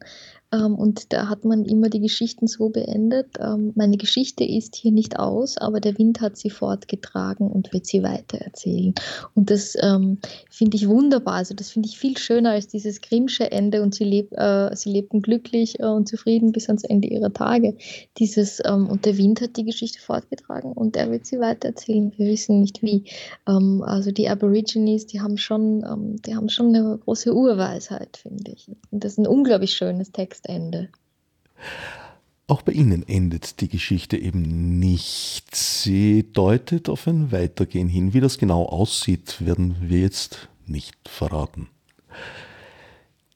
und da hat man immer die Geschichten so beendet, ähm, meine Geschichte ist hier nicht aus, aber der Wind hat sie fortgetragen und wird sie weitererzählen. Und das ähm, finde ich wunderbar. Also das finde ich viel schöner als dieses Grimmsche Ende und sie, leb, äh, sie lebten glücklich äh, und zufrieden bis ans Ende ihrer Tage. Dieses ähm, und der Wind hat die Geschichte fortgetragen und er wird sie weitererzählen. Wir wissen nicht wie. Ähm, also die Aborigines, die haben schon, ähm, die haben schon eine große Urweisheit, finde ich. Und das ist ein unglaublich schönes Text. Textende. Auch bei Ihnen endet die Geschichte eben nicht. Sie deutet auf ein Weitergehen hin. Wie das genau aussieht, werden wir jetzt nicht verraten.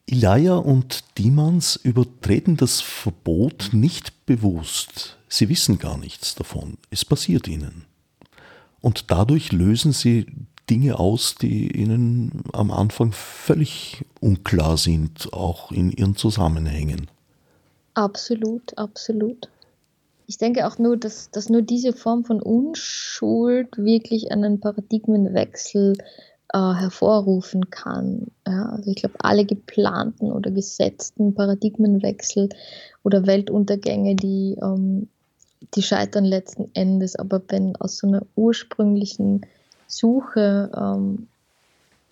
Ilaya und Dimans übertreten das Verbot nicht bewusst. Sie wissen gar nichts davon. Es passiert ihnen. Und dadurch lösen sie Dinge aus, die ihnen am Anfang völlig unklar sind, auch in ihren Zusammenhängen. Absolut, absolut. Ich denke auch nur, dass, dass nur diese Form von Unschuld wirklich einen Paradigmenwechsel äh, hervorrufen kann. Ja, also ich glaube, alle geplanten oder gesetzten Paradigmenwechsel oder Weltuntergänge, die, ähm, die scheitern letzten Endes. Aber wenn aus so einer ursprünglichen Suche ähm,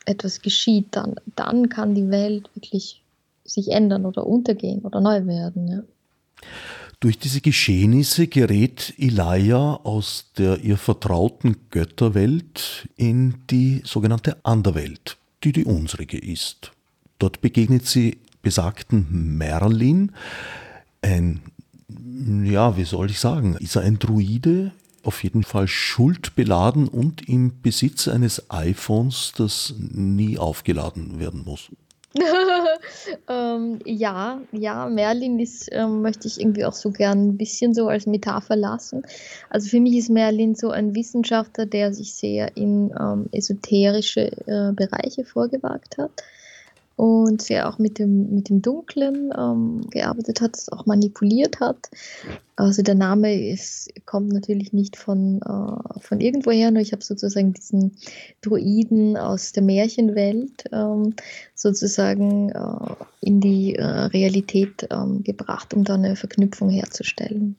etwas geschieht, dann, dann kann die Welt wirklich sich ändern oder untergehen oder neu werden. Ja. Durch diese Geschehnisse gerät Elijah aus der ihr vertrauten Götterwelt in die sogenannte Anderwelt, die die unsrige ist. Dort begegnet sie besagten Merlin, ein, ja, wie soll ich sagen, ist er ein Druide, auf jeden Fall schuldbeladen und im Besitz eines iPhones, das nie aufgeladen werden muss. ähm, ja, ja, Merlin ist, ähm, möchte ich irgendwie auch so gern ein bisschen so als Metapher lassen. Also für mich ist Merlin so ein Wissenschaftler, der sich sehr in ähm, esoterische äh, Bereiche vorgewagt hat und sehr auch mit dem, mit dem Dunklen ähm, gearbeitet hat, auch manipuliert hat. Also der Name ist, kommt natürlich nicht von, äh, von irgendwoher, nur ich habe sozusagen diesen Druiden aus der Märchenwelt ähm, sozusagen äh, in die äh, Realität ähm, gebracht, um da eine Verknüpfung herzustellen.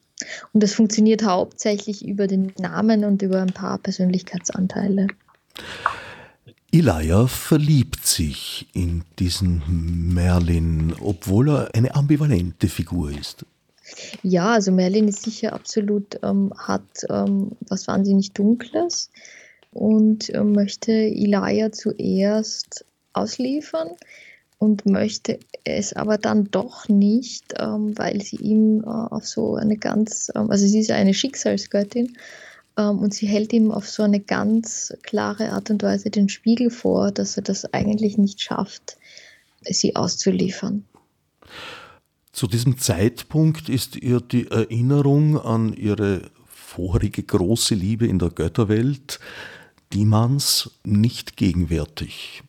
Und das funktioniert hauptsächlich über den Namen und über ein paar Persönlichkeitsanteile. Elijah verliebt sich in diesen Merlin, obwohl er eine ambivalente Figur ist. Ja, also Merlin ist sicher absolut, ähm, hat ähm, was wahnsinnig Dunkles und äh, möchte Elijah zuerst ausliefern und möchte es aber dann doch nicht, ähm, weil sie ihm äh, auf so eine ganz, ähm, also sie ist eine Schicksalsgöttin ähm, und sie hält ihm auf so eine ganz klare Art und Weise den Spiegel vor, dass er das eigentlich nicht schafft, sie auszuliefern. Zu diesem Zeitpunkt ist ihr die Erinnerung an ihre vorige große Liebe in der Götterwelt, Dimans, nicht gegenwärtig.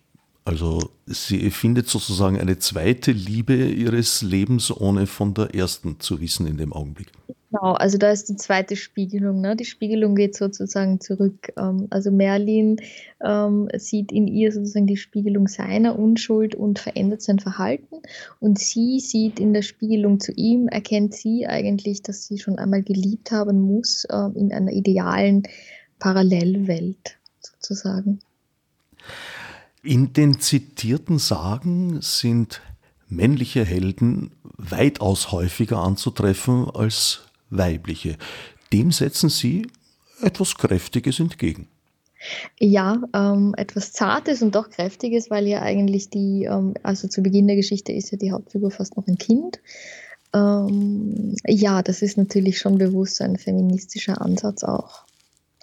Also sie findet sozusagen eine zweite Liebe ihres Lebens, ohne von der ersten zu wissen in dem Augenblick. Genau, also da ist die zweite Spiegelung. Ne? Die Spiegelung geht sozusagen zurück. Ähm, also Merlin ähm, sieht in ihr sozusagen die Spiegelung seiner Unschuld und verändert sein Verhalten. Und sie sieht in der Spiegelung zu ihm, erkennt sie eigentlich, dass sie schon einmal geliebt haben muss äh, in einer idealen Parallelwelt sozusagen. In den zitierten Sagen sind männliche Helden weitaus häufiger anzutreffen als weibliche. Dem setzen Sie etwas Kräftiges entgegen. Ja, ähm, etwas Zartes und doch Kräftiges, weil ja eigentlich die, ähm, also zu Beginn der Geschichte ist ja die Hauptfigur fast noch ein Kind. Ähm, ja, das ist natürlich schon bewusst ein feministischer Ansatz auch.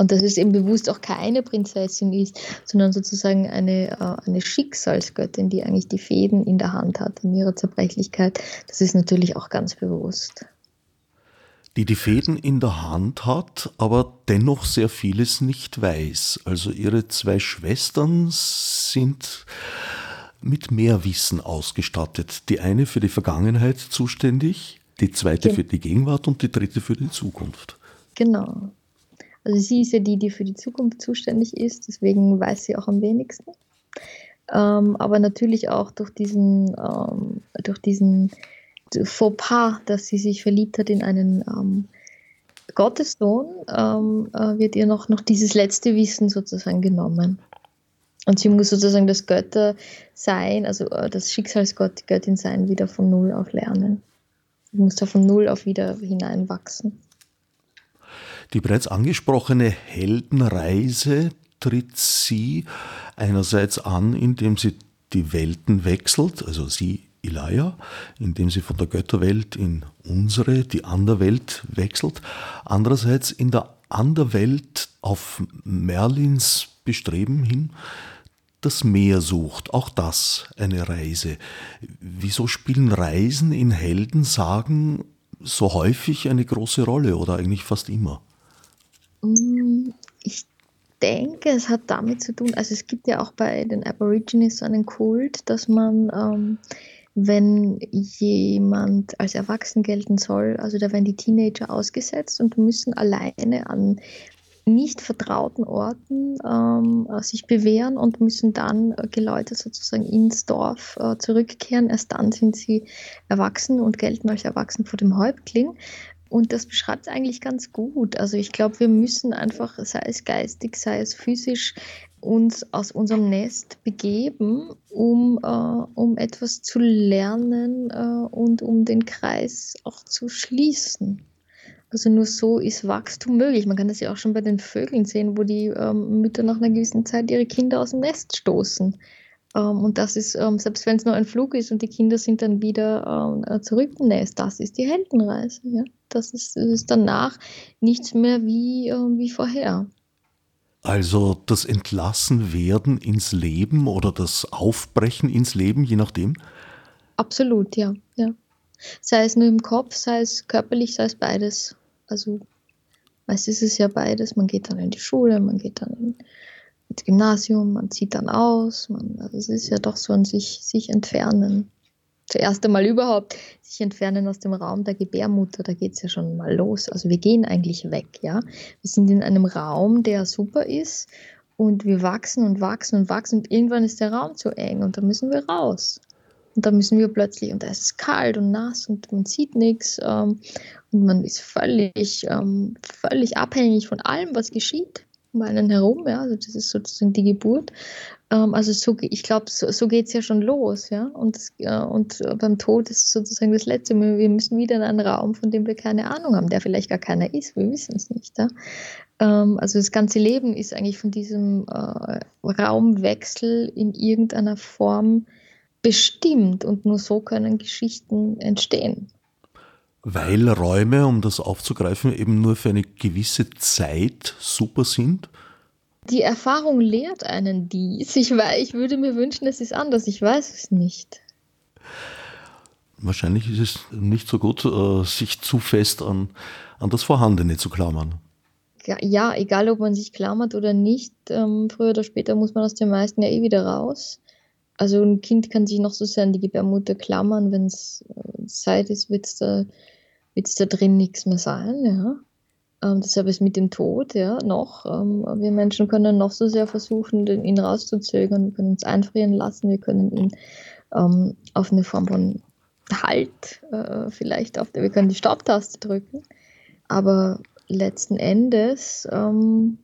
Und dass es eben bewusst auch keine Prinzessin ist, sondern sozusagen eine, äh, eine Schicksalsgöttin, die eigentlich die Fäden in der Hand hat in ihrer Zerbrechlichkeit. Das ist natürlich auch ganz bewusst die die Fäden in der Hand hat, aber dennoch sehr vieles nicht weiß. Also ihre zwei Schwestern sind mit mehr Wissen ausgestattet. Die eine für die Vergangenheit zuständig, die zweite Gen für die Gegenwart und die dritte für die Zukunft. Genau. Also sie ist ja die, die für die Zukunft zuständig ist, deswegen weiß sie auch am wenigsten. Ähm, aber natürlich auch durch diesen, ähm, durch diesen Fauxpas, dass sie sich verliebt hat in einen ähm, Gottessohn, ähm, äh, wird ihr noch, noch dieses letzte Wissen sozusagen genommen. Und sie muss sozusagen das Göttersein, also äh, das Schicksalsgott, die Göttin sein, wieder von Null auf lernen. Sie muss da von Null auf wieder hineinwachsen. Die bereits angesprochene Heldenreise tritt sie einerseits an, indem sie die Welten wechselt, also sie Elia, indem sie von der Götterwelt in unsere, die Anderwelt wechselt. Andererseits in der Anderwelt auf Merlins Bestreben hin das Meer sucht. Auch das eine Reise. Wieso spielen Reisen in Heldensagen so häufig eine große Rolle oder eigentlich fast immer? Mm, ich denke, es hat damit zu tun, also es gibt ja auch bei den Aborigines einen Kult, dass man ähm, wenn jemand als erwachsen gelten soll. Also da werden die Teenager ausgesetzt und müssen alleine an nicht vertrauten Orten ähm, sich bewähren und müssen dann äh, geläutert sozusagen ins Dorf äh, zurückkehren. Erst dann sind sie erwachsen und gelten als erwachsen vor dem Häuptling. Und das beschreibt es eigentlich ganz gut. Also ich glaube, wir müssen einfach, sei es geistig, sei es physisch, uns aus unserem Nest begeben, um, äh, um etwas zu lernen äh, und um den Kreis auch zu schließen. Also nur so ist Wachstum möglich. Man kann das ja auch schon bei den Vögeln sehen, wo die ähm, Mütter nach einer gewissen Zeit ihre Kinder aus dem Nest stoßen. Ähm, und das ist, ähm, selbst wenn es nur ein Flug ist und die Kinder sind dann wieder ähm, äh, zurück im Nest, das ist die Heldenreise. Ja? Das, ist, das ist danach nichts mehr wie, äh, wie vorher. Also das Entlassenwerden ins Leben oder das Aufbrechen ins Leben, je nachdem? Absolut, ja. ja. Sei es nur im Kopf, sei es körperlich, sei es beides. Also meist ist es ja beides. Man geht dann in die Schule, man geht dann ins Gymnasium, man zieht dann aus. Man, also es ist ja doch so ein sich, sich entfernen zuerst einmal überhaupt sich entfernen aus dem Raum der Gebärmutter, da geht es ja schon mal los. Also wir gehen eigentlich weg, ja. Wir sind in einem Raum, der super ist und wir wachsen und wachsen und wachsen und irgendwann ist der Raum zu eng und da müssen wir raus. Und da müssen wir plötzlich, und da ist es kalt und nass und man sieht nichts ähm, und man ist völlig, ähm, völlig abhängig von allem, was geschieht um einen herum, ja, also das ist sozusagen die Geburt. Ähm, also so, ich glaube, so, so geht es ja schon los, ja. Und, äh, und beim Tod ist sozusagen das Letzte. Wir müssen wieder in einen Raum, von dem wir keine Ahnung haben, der vielleicht gar keiner ist, wir wissen es nicht. Ja? Ähm, also das ganze Leben ist eigentlich von diesem äh, Raumwechsel in irgendeiner Form bestimmt und nur so können Geschichten entstehen. Weil Räume, um das aufzugreifen, eben nur für eine gewisse Zeit super sind? Die Erfahrung lehrt einen dies. Ich, ich würde mir wünschen, es ist anders. Ich weiß es nicht. Wahrscheinlich ist es nicht so gut, äh, sich zu fest an, an das Vorhandene zu klammern. Ja, egal ob man sich klammert oder nicht, ähm, früher oder später muss man aus dem meisten ja eh wieder raus. Also ein Kind kann sich noch so sehr an die Gebärmutter klammern, wenn es äh, Zeit ist, wird es da, wird's da drin nichts mehr sein. Ja. Ähm, deshalb ist mit dem Tod ja noch. Ähm, wir Menschen können noch so sehr versuchen, den, ihn rauszuzögern. Wir können uns einfrieren lassen. Wir können ihn ähm, auf eine Form von Halt äh, vielleicht auf der, wir können die Stopptaste drücken. Aber letzten Endes ähm,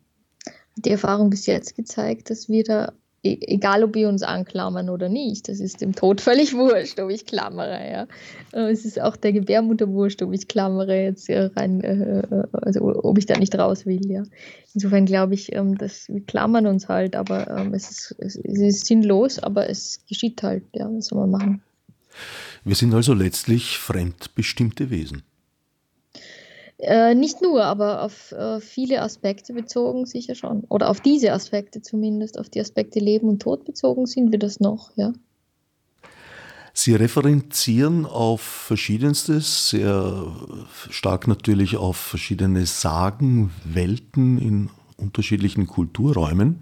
die Erfahrung bis jetzt gezeigt, dass wir da e egal ob wir uns anklammern oder nicht, das ist dem Tod völlig wurscht, ob ich klammere. Ja. Äh, es ist auch der Gebärmutter wurscht, ob ich klammere jetzt rein, äh, also ob ich da nicht raus will. Ja. Insofern glaube ich, ähm, dass wir klammern uns halt, aber ähm, es, ist, es ist sinnlos, aber es geschieht halt. Ja, was soll man machen? Wir sind also letztlich fremdbestimmte Wesen. Äh, nicht nur, aber auf äh, viele Aspekte bezogen sicher schon. Oder auf diese Aspekte zumindest, auf die Aspekte Leben und Tod bezogen sind wir das noch, ja. Sie referenzieren auf verschiedenstes, sehr stark natürlich auf verschiedene Sagen, Welten in unterschiedlichen Kulturräumen.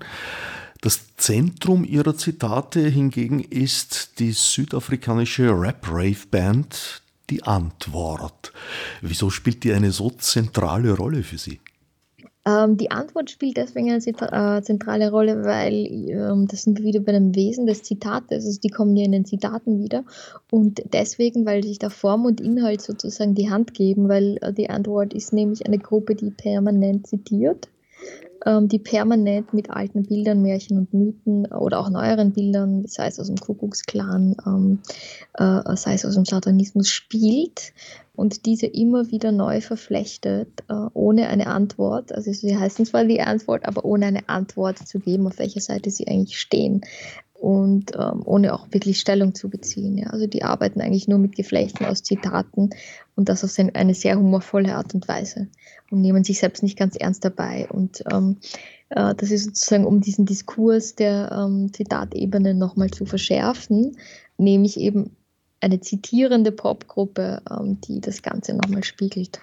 Das Zentrum ihrer Zitate hingegen ist die südafrikanische Rap-Rave-Band die Antwort. Wieso spielt die eine so zentrale Rolle für Sie? Ähm, die Antwort spielt deswegen eine äh, zentrale Rolle, weil ähm, das sind wir wieder bei dem Wesen des Zitates, also die kommen ja in den Zitaten wieder und deswegen, weil sich da Form und Inhalt sozusagen die Hand geben, weil äh, die Antwort ist nämlich eine Gruppe, die permanent zitiert die permanent mit alten Bildern, Märchen und Mythen oder auch neueren Bildern, sei es aus dem Kuckucksklan, ähm, äh, sei es aus dem Satanismus, spielt und diese immer wieder neu verflechtet, äh, ohne eine Antwort. Also sie heißen zwar die Antwort, aber ohne eine Antwort zu geben, auf welcher Seite sie eigentlich stehen und ähm, ohne auch wirklich Stellung zu beziehen. Ja. Also die arbeiten eigentlich nur mit Geflechten aus Zitaten und das auf eine sehr humorvolle Art und Weise und nehmen sich selbst nicht ganz ernst dabei. Und ähm, äh, das ist sozusagen, um diesen Diskurs der ähm, Zitatebene nochmal zu verschärfen, nehme ich eben eine zitierende Popgruppe, ähm, die das Ganze nochmal spiegelt.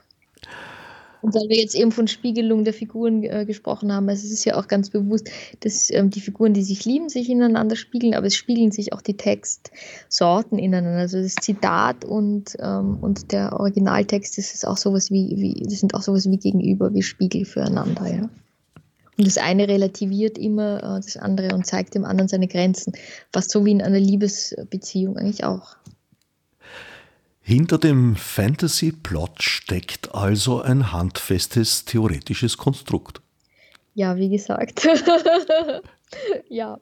Und weil wir jetzt eben von Spiegelung der Figuren äh, gesprochen haben, also es ist ja auch ganz bewusst, dass ähm, die Figuren, die sich lieben, sich ineinander spiegeln, aber es spiegeln sich auch die Textsorten ineinander. Also das Zitat und, ähm, und der Originaltext, das ist auch sowas wie, wie, das sind auch sowas wie Gegenüber, wie Spiegel füreinander, ja. Und das eine relativiert immer äh, das andere und zeigt dem anderen seine Grenzen. Fast so wie in einer Liebesbeziehung eigentlich auch. Hinter dem Fantasy-Plot steckt also ein handfestes theoretisches Konstrukt. Ja, wie gesagt. ja.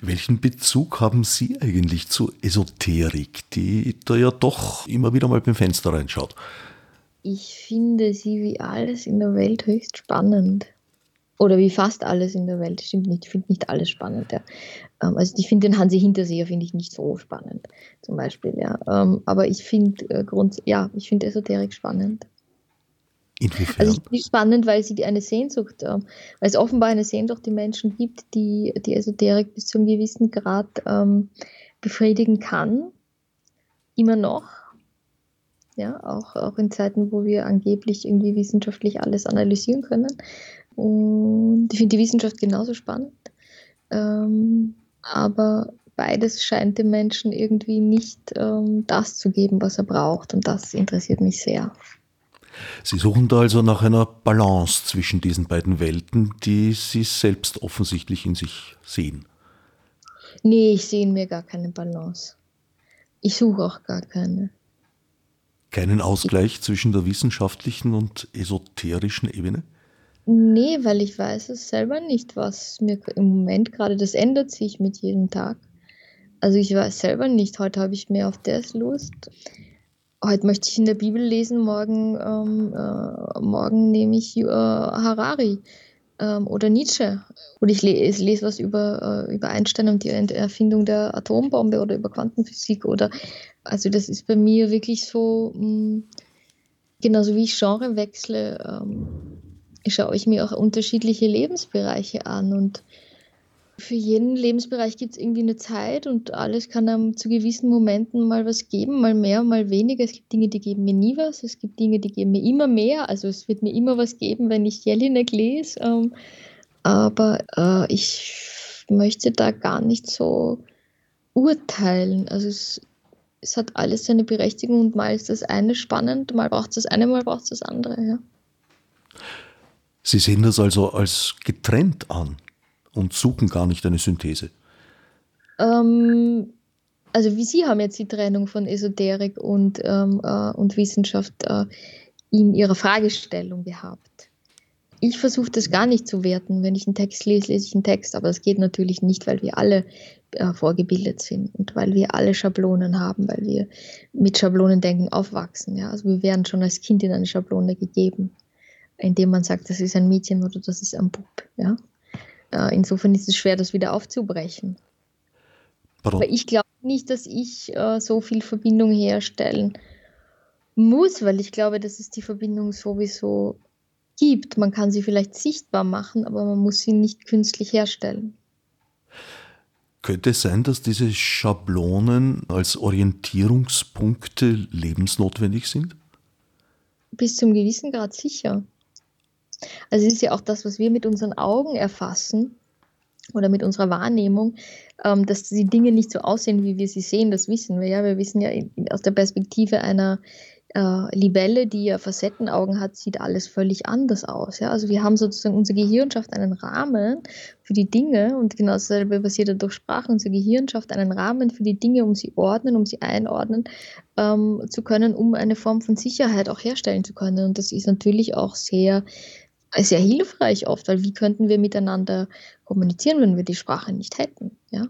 Welchen Bezug haben Sie eigentlich zu Esoterik, die da ja doch immer wieder mal beim Fenster reinschaut? Ich finde sie wie alles in der Welt höchst spannend oder wie fast alles in der Welt. Stimmt nicht, ich finde nicht alles spannend. Ja. Ähm, also ich finde den Hansi Hinterseher finde ich nicht so spannend, zum Beispiel. Ja. Ähm, aber ich finde äh, Grund, ja, ich finde Esoterik spannend. Inwiefern? Also ich finde spannend, weil sie eine Sehnsucht, äh, weil es offenbar eine Sehnsucht die Menschen gibt, die die Esoterik bis zu einem gewissen Grad ähm, befriedigen kann. Immer noch. Ja, auch, auch in Zeiten, wo wir angeblich irgendwie wissenschaftlich alles analysieren können. Und ich finde die Wissenschaft genauso spannend. Ähm, aber beides scheint dem Menschen irgendwie nicht ähm, das zu geben, was er braucht. Und das interessiert mich sehr. Sie suchen da also nach einer Balance zwischen diesen beiden Welten, die Sie selbst offensichtlich in sich sehen. Nee, ich sehe in mir gar keine Balance. Ich suche auch gar keine. Keinen Ausgleich ich zwischen der wissenschaftlichen und esoterischen Ebene? Nee, weil ich weiß es selber nicht, was mir im Moment gerade, das ändert sich mit jedem Tag. Also ich weiß selber nicht, heute habe ich mehr auf das Lust. Heute möchte ich in der Bibel lesen, morgen, ähm, äh, morgen nehme ich äh, Harari ähm, oder Nietzsche. Oder ich, le ich lese was über, äh, über Einstein und die Erfindung der Atombombe oder über Quantenphysik. Oder also das ist bei mir wirklich so, mh, hm, genauso wie ich Genre wechsle. Ähm, schaue ich mir auch unterschiedliche Lebensbereiche an und für jeden Lebensbereich gibt es irgendwie eine Zeit und alles kann einem zu gewissen Momenten mal was geben, mal mehr, mal weniger. Es gibt Dinge, die geben mir nie was, es gibt Dinge, die geben mir immer mehr. Also es wird mir immer was geben, wenn ich Jelinek lese. Ähm, aber äh, ich möchte da gar nicht so urteilen. Also es, es hat alles seine Berechtigung und mal ist das eine spannend, mal braucht es das eine, mal braucht es das andere. Ja. Sie sehen das also als getrennt an und suchen gar nicht eine Synthese. Ähm, also wie Sie haben jetzt die Trennung von Esoterik und, ähm, äh, und Wissenschaft äh, in Ihrer Fragestellung gehabt. ich versuche das gar nicht zu werten. Wenn ich einen Text lese, lese ich einen Text, aber das geht natürlich nicht, weil wir alle äh, vorgebildet sind und weil wir alle Schablonen haben, weil wir mit Schablonendenken aufwachsen. Ja? Also wir werden schon als Kind in eine Schablone gegeben, indem man sagt, das ist ein Mädchen oder das ist ein Bub. Ja? Äh, insofern ist es schwer, das wieder aufzubrechen. Warum? Aber ich glaube nicht, dass ich äh, so viel Verbindung herstellen muss, weil ich glaube, dass es die Verbindung sowieso gibt. Man kann sie vielleicht sichtbar machen, aber man muss sie nicht künstlich herstellen. Könnte es sein, dass diese Schablonen als Orientierungspunkte lebensnotwendig sind? Bis zum gewissen Grad sicher. Also es ist ja auch das, was wir mit unseren Augen erfassen oder mit unserer Wahrnehmung, ähm, dass die Dinge nicht so aussehen, wie wir sie sehen, das wissen wir ja. Wir wissen ja aus der Perspektive einer äh, Libelle, die ja Facettenaugen hat, sieht alles völlig anders aus. Ja? Also wir haben sozusagen, unser Gehirn schafft einen Rahmen für die Dinge und genau dasselbe passiert ja durch Sprache. Unser Gehirn schafft einen Rahmen für die Dinge, um sie ordnen, um sie einordnen ähm, zu können, um eine Form von Sicherheit auch herstellen zu können. Und das ist natürlich auch sehr, sehr hilfreich oft, weil wie könnten wir miteinander kommunizieren, wenn wir die Sprache nicht hätten? Ja?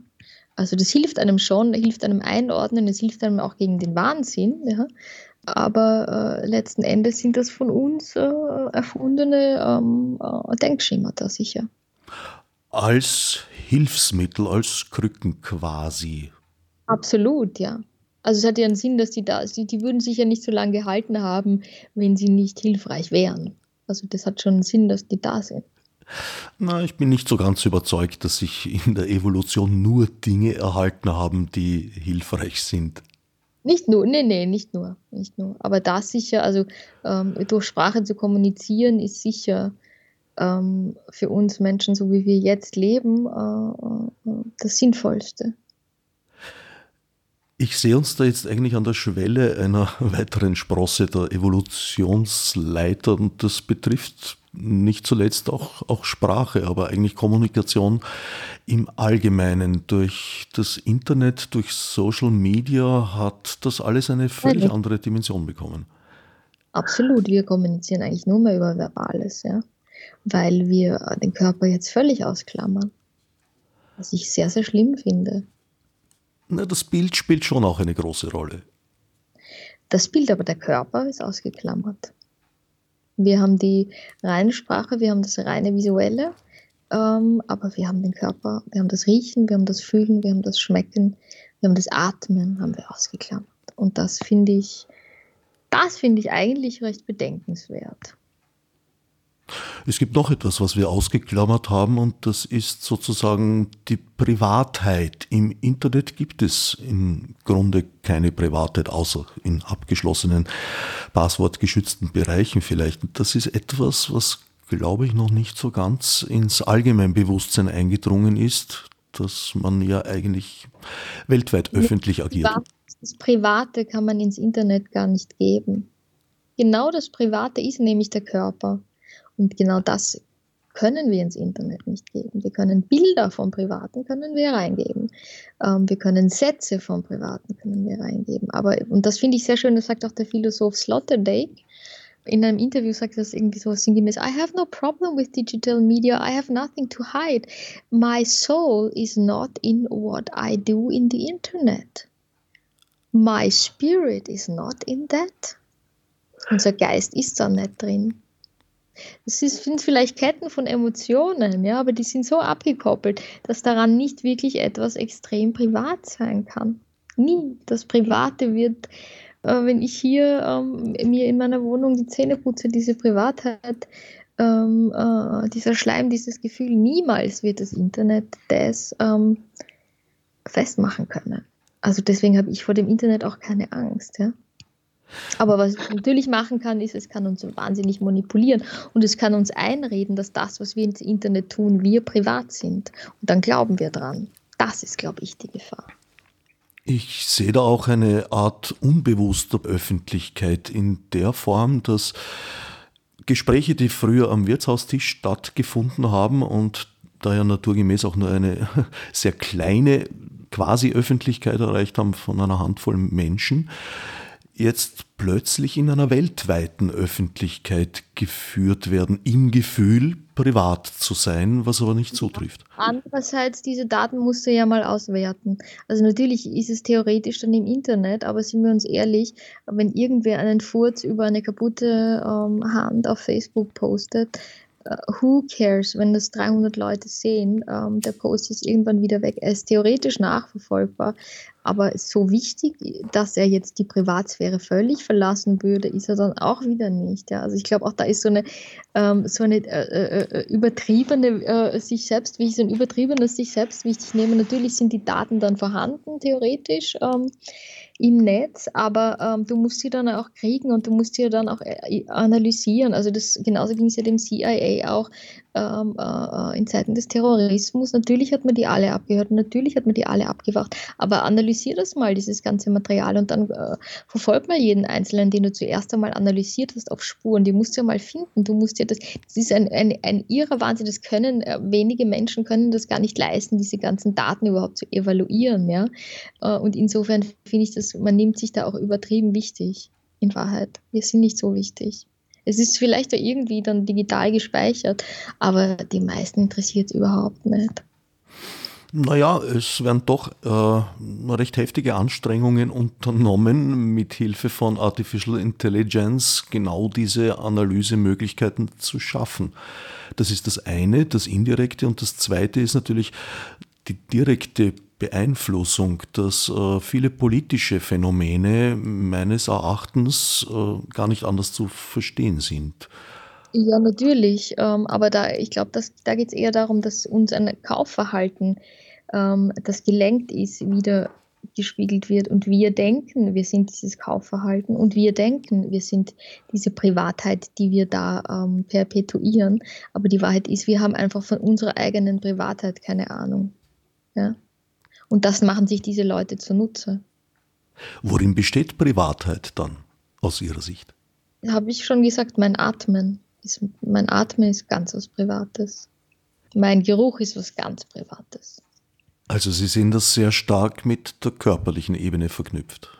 Also das hilft einem schon, hilft einem einordnen, es hilft einem auch gegen den Wahnsinn. Ja? Aber äh, letzten Endes sind das von uns äh, erfundene ähm, äh, Denkschemata sicher. Als Hilfsmittel, als Krücken quasi. Absolut, ja. Also es hat ja einen Sinn, dass die da sind. Die würden sich ja nicht so lange gehalten haben, wenn sie nicht hilfreich wären. Also das hat schon Sinn, dass die da sind. Na, ich bin nicht so ganz überzeugt, dass sich in der Evolution nur Dinge erhalten haben, die hilfreich sind. Nicht nur, nee, nee, nicht nur, nicht nur. Aber das sicher, also ähm, durch Sprache zu kommunizieren, ist sicher ähm, für uns Menschen, so wie wir jetzt leben, äh, äh, das Sinnvollste. Ich sehe uns da jetzt eigentlich an der Schwelle einer weiteren Sprosse der Evolutionsleiter und das betrifft nicht zuletzt auch, auch Sprache, aber eigentlich Kommunikation im Allgemeinen. Durch das Internet, durch Social Media hat das alles eine völlig andere Dimension bekommen. Absolut, wir kommunizieren eigentlich nur mehr über Verbales, ja, weil wir den Körper jetzt völlig ausklammern, was ich sehr, sehr schlimm finde. Na, das Bild spielt schon auch eine große Rolle. Das Bild, aber der Körper ist ausgeklammert. Wir haben die reine Sprache, wir haben das reine Visuelle, ähm, aber wir haben den Körper, wir haben das Riechen, wir haben das Fühlen, wir haben das Schmecken, wir haben das Atmen, haben wir ausgeklammert. Und das finde ich, das finde ich eigentlich recht bedenkenswert. Es gibt noch etwas, was wir ausgeklammert haben, und das ist sozusagen die Privatheit. Im Internet gibt es im Grunde keine Privatheit, außer in abgeschlossenen, passwortgeschützten Bereichen vielleicht. Das ist etwas, was, glaube ich, noch nicht so ganz ins Allgemeinbewusstsein eingedrungen ist, dass man ja eigentlich weltweit öffentlich agiert. Das Private kann man ins Internet gar nicht geben. Genau das Private ist nämlich der Körper. Und genau das können wir ins Internet nicht geben. Wir können Bilder vom Privaten können wir reingeben. Ähm, wir können Sätze vom Privaten können wir reingeben. Aber, und das finde ich sehr schön, das sagt auch der Philosoph Sloterdijk. In einem Interview sagt er das irgendwie so sinngemäß, I have no problem with digital media, I have nothing to hide. My soul is not in what I do in the Internet. My spirit is not in that. Unser Geist ist da nicht drin. Es sind vielleicht Ketten von Emotionen, ja, aber die sind so abgekoppelt, dass daran nicht wirklich etwas extrem privat sein kann. Nie. Das Private wird, äh, wenn ich hier ähm, mir in meiner Wohnung die Zähne putze, diese Privatheit, ähm, äh, dieser Schleim, dieses Gefühl, niemals wird das Internet das ähm, festmachen können. Also deswegen habe ich vor dem Internet auch keine Angst. Ja. Aber was es natürlich machen kann, ist, es kann uns wahnsinnig manipulieren und es kann uns einreden, dass das, was wir ins Internet tun, wir privat sind. Und dann glauben wir dran. Das ist, glaube ich, die Gefahr. Ich sehe da auch eine Art unbewusster Öffentlichkeit in der Form, dass Gespräche, die früher am Wirtshaustisch stattgefunden haben und daher naturgemäß auch nur eine sehr kleine quasi Öffentlichkeit erreicht haben von einer Handvoll Menschen, jetzt plötzlich in einer weltweiten Öffentlichkeit geführt werden, im Gefühl, privat zu sein, was aber nicht zutrifft. Andererseits, diese Daten musst du ja mal auswerten. Also natürlich ist es theoretisch dann im Internet, aber sind wir uns ehrlich, wenn irgendwer einen Furz über eine kaputte ähm, Hand auf Facebook postet, who cares, wenn das 300 Leute sehen, ähm, der Post ist irgendwann wieder weg. Er ist theoretisch nachverfolgbar, aber so wichtig, dass er jetzt die Privatsphäre völlig verlassen würde, ist er dann auch wieder nicht. Ja? Also ich glaube, auch da ist so eine, ähm, so eine äh, äh, äh übertriebene äh, sich selbst wichtig, so ein übertriebenes sich selbst wichtig nehmen. Natürlich sind die Daten dann vorhanden, theoretisch. Ähm, im Netz, aber ähm, du musst sie dann auch kriegen und du musst sie dann auch äh, analysieren. Also das genauso ging es ja dem CIA auch ähm, äh, in Zeiten des Terrorismus. Natürlich hat man die alle abgehört, natürlich hat man die alle abgewacht, aber analysier das mal, dieses ganze Material und dann äh, verfolg mal jeden Einzelnen, den du zuerst einmal analysiert hast auf Spuren. Die musst du ja mal finden. Du musst ja das, das ist ein, ein, ein irrer Wahnsinn, das können, äh, wenige Menschen können das gar nicht leisten, diese ganzen Daten überhaupt zu evaluieren. Ja? Äh, und insofern finde ich das, man nimmt sich da auch übertrieben wichtig, in Wahrheit. Wir sind nicht so wichtig. Es ist vielleicht irgendwie dann digital gespeichert, aber die meisten interessiert es überhaupt nicht. Naja, es werden doch äh, recht heftige Anstrengungen unternommen, mit Hilfe von Artificial Intelligence genau diese Analysemöglichkeiten zu schaffen. Das ist das eine, das indirekte, und das zweite ist natürlich die direkte Beeinflussung, dass äh, viele politische Phänomene meines Erachtens äh, gar nicht anders zu verstehen sind. Ja, natürlich. Ähm, aber da, ich glaube, da geht es eher darum, dass uns ein Kaufverhalten, ähm, das gelenkt ist, wieder gespiegelt wird und wir denken, wir sind dieses Kaufverhalten und wir denken, wir sind diese Privatheit, die wir da ähm, perpetuieren. Aber die Wahrheit ist, wir haben einfach von unserer eigenen Privatheit keine Ahnung. Ja? Und das machen sich diese Leute zunutze. Worin besteht Privatheit dann aus Ihrer Sicht? Habe ich schon gesagt, mein Atmen. Ist, mein Atmen ist ganz was Privates. Mein Geruch ist was ganz Privates. Also Sie sehen das sehr stark mit der körperlichen Ebene verknüpft.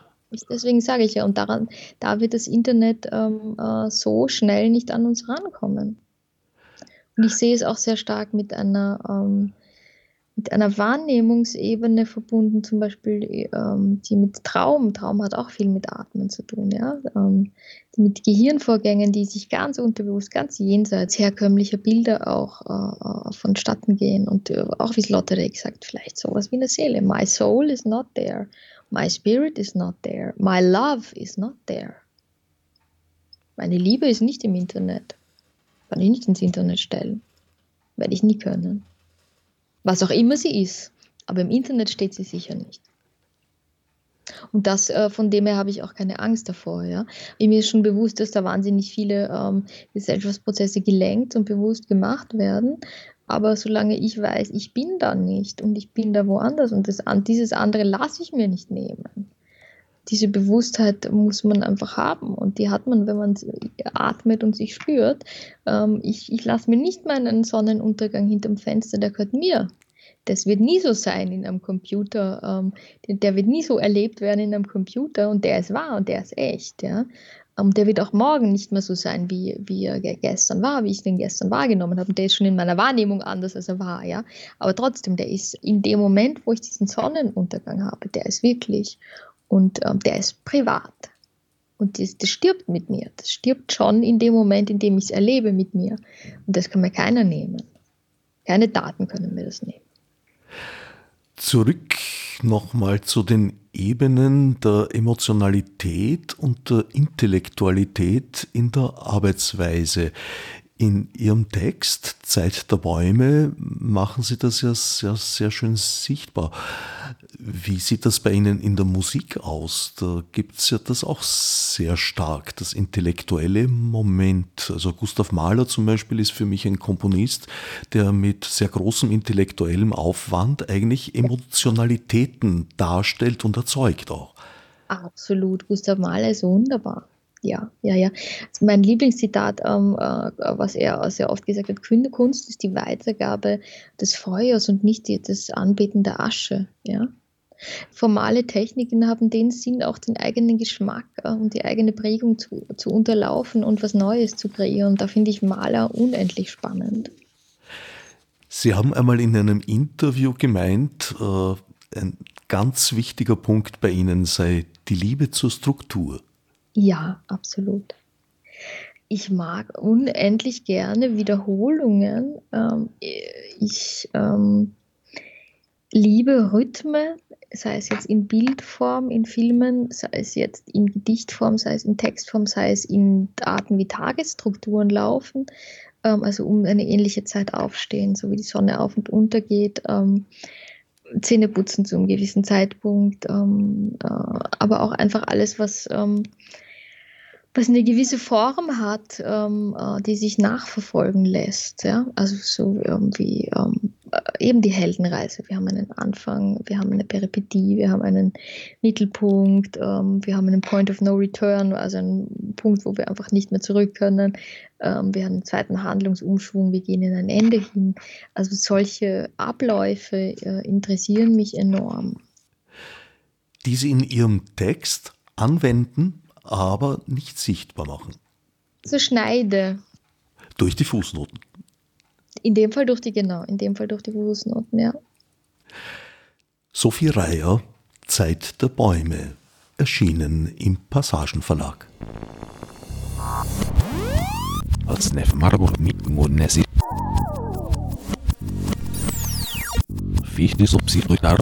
Deswegen sage ich ja, und daran, da wird das Internet ähm, äh, so schnell nicht an uns rankommen. Und ich sehe es auch sehr stark mit einer ähm, mit einer Wahrnehmungsebene verbunden, zum Beispiel ähm, die mit Traum. Traum hat auch viel mit Atmen zu tun, ja. Ähm, mit Gehirnvorgängen, die sich ganz unterbewusst, ganz jenseits herkömmlicher Bilder auch äh, vonstatten gehen. Und äh, auch wie es Lottery gesagt, vielleicht sowas wie eine Seele. My soul is not there. My spirit is not there. My love is not there. Meine Liebe ist nicht im Internet. Kann ich nicht ins Internet stellen. Werde ich nie können. Was auch immer sie ist. Aber im Internet steht sie sicher nicht. Und das, äh, von dem her habe ich auch keine Angst davor. Ja. Mir ist schon bewusst, dass da wahnsinnig viele ähm, Gesellschaftsprozesse gelenkt und bewusst gemacht werden. Aber solange ich weiß, ich bin da nicht und ich bin da woanders und das, dieses andere lasse ich mir nicht nehmen. Diese Bewusstheit muss man einfach haben und die hat man, wenn man atmet und sich spürt. Ähm, ich ich lasse mir nicht meinen Sonnenuntergang hinterm Fenster, der gehört mir. Das wird nie so sein in einem Computer. Ähm, der wird nie so erlebt werden in einem Computer und der ist wahr und der ist echt. Ja? Und der wird auch morgen nicht mehr so sein, wie, wie er gestern war, wie ich den gestern wahrgenommen habe. Und der ist schon in meiner Wahrnehmung anders, als er war. Ja? Aber trotzdem, der ist in dem Moment, wo ich diesen Sonnenuntergang habe, der ist wirklich. Und ähm, der ist privat. Und das, das, stirbt mit mir. Das stirbt schon in dem Moment, in dem ich es erlebe mit mir. Und das kann mir keiner nehmen. Keine Daten können mir das nehmen. Zurück nochmal zu den Ebenen der Emotionalität und der Intellektualität in der Arbeitsweise. In Ihrem Text Zeit der Bäume machen Sie das ja sehr, sehr schön sichtbar. Wie sieht das bei Ihnen in der Musik aus? Da gibt es ja das auch sehr stark, das intellektuelle Moment. Also Gustav Mahler zum Beispiel ist für mich ein Komponist, der mit sehr großem intellektuellem Aufwand eigentlich Emotionalitäten darstellt und erzeugt auch. Absolut, Gustav Mahler ist wunderbar. Ja, ja, ja. Also mein Lieblingszitat, ähm, äh, was er sehr oft gesagt hat, Kunst ist die Weitergabe des Feuers und nicht die, das Anbeten der Asche. Ja? Formale Techniken haben den Sinn, auch den eigenen Geschmack äh, und die eigene Prägung zu, zu unterlaufen und was Neues zu kreieren. Da finde ich Maler unendlich spannend. Sie haben einmal in einem Interview gemeint, äh, ein ganz wichtiger Punkt bei Ihnen sei die Liebe zur Struktur. Ja, absolut. Ich mag unendlich gerne Wiederholungen. Ähm, ich ähm, liebe Rhythmen, sei es jetzt in Bildform, in Filmen, sei es jetzt in Gedichtform, sei es in Textform, sei es in Arten wie Tagesstrukturen laufen, ähm, also um eine ähnliche Zeit aufstehen, so wie die Sonne auf und unter geht, ähm, Zähne putzen zu einem gewissen Zeitpunkt, ähm, äh, aber auch einfach alles, was ähm, was eine gewisse Form hat, ähm, äh, die sich nachverfolgen lässt. Ja? Also so irgendwie ähm, äh, eben die Heldenreise. Wir haben einen Anfang, wir haben eine Peripetie, wir haben einen Mittelpunkt, ähm, wir haben einen Point of No Return, also einen Punkt, wo wir einfach nicht mehr zurück können. Ähm, wir haben einen zweiten Handlungsumschwung, wir gehen in ein Ende hin. Also solche Abläufe äh, interessieren mich enorm. Die Sie in Ihrem Text anwenden, aber nicht sichtbar machen. So Schneide. Durch die Fußnoten. In dem Fall durch die, genau, in dem Fall durch die Fußnoten, ja. Sophie Reier, Zeit der Bäume, erschienen im Passagenverlag. Als Nef Marburg mit Monesi. Fichte subsidiar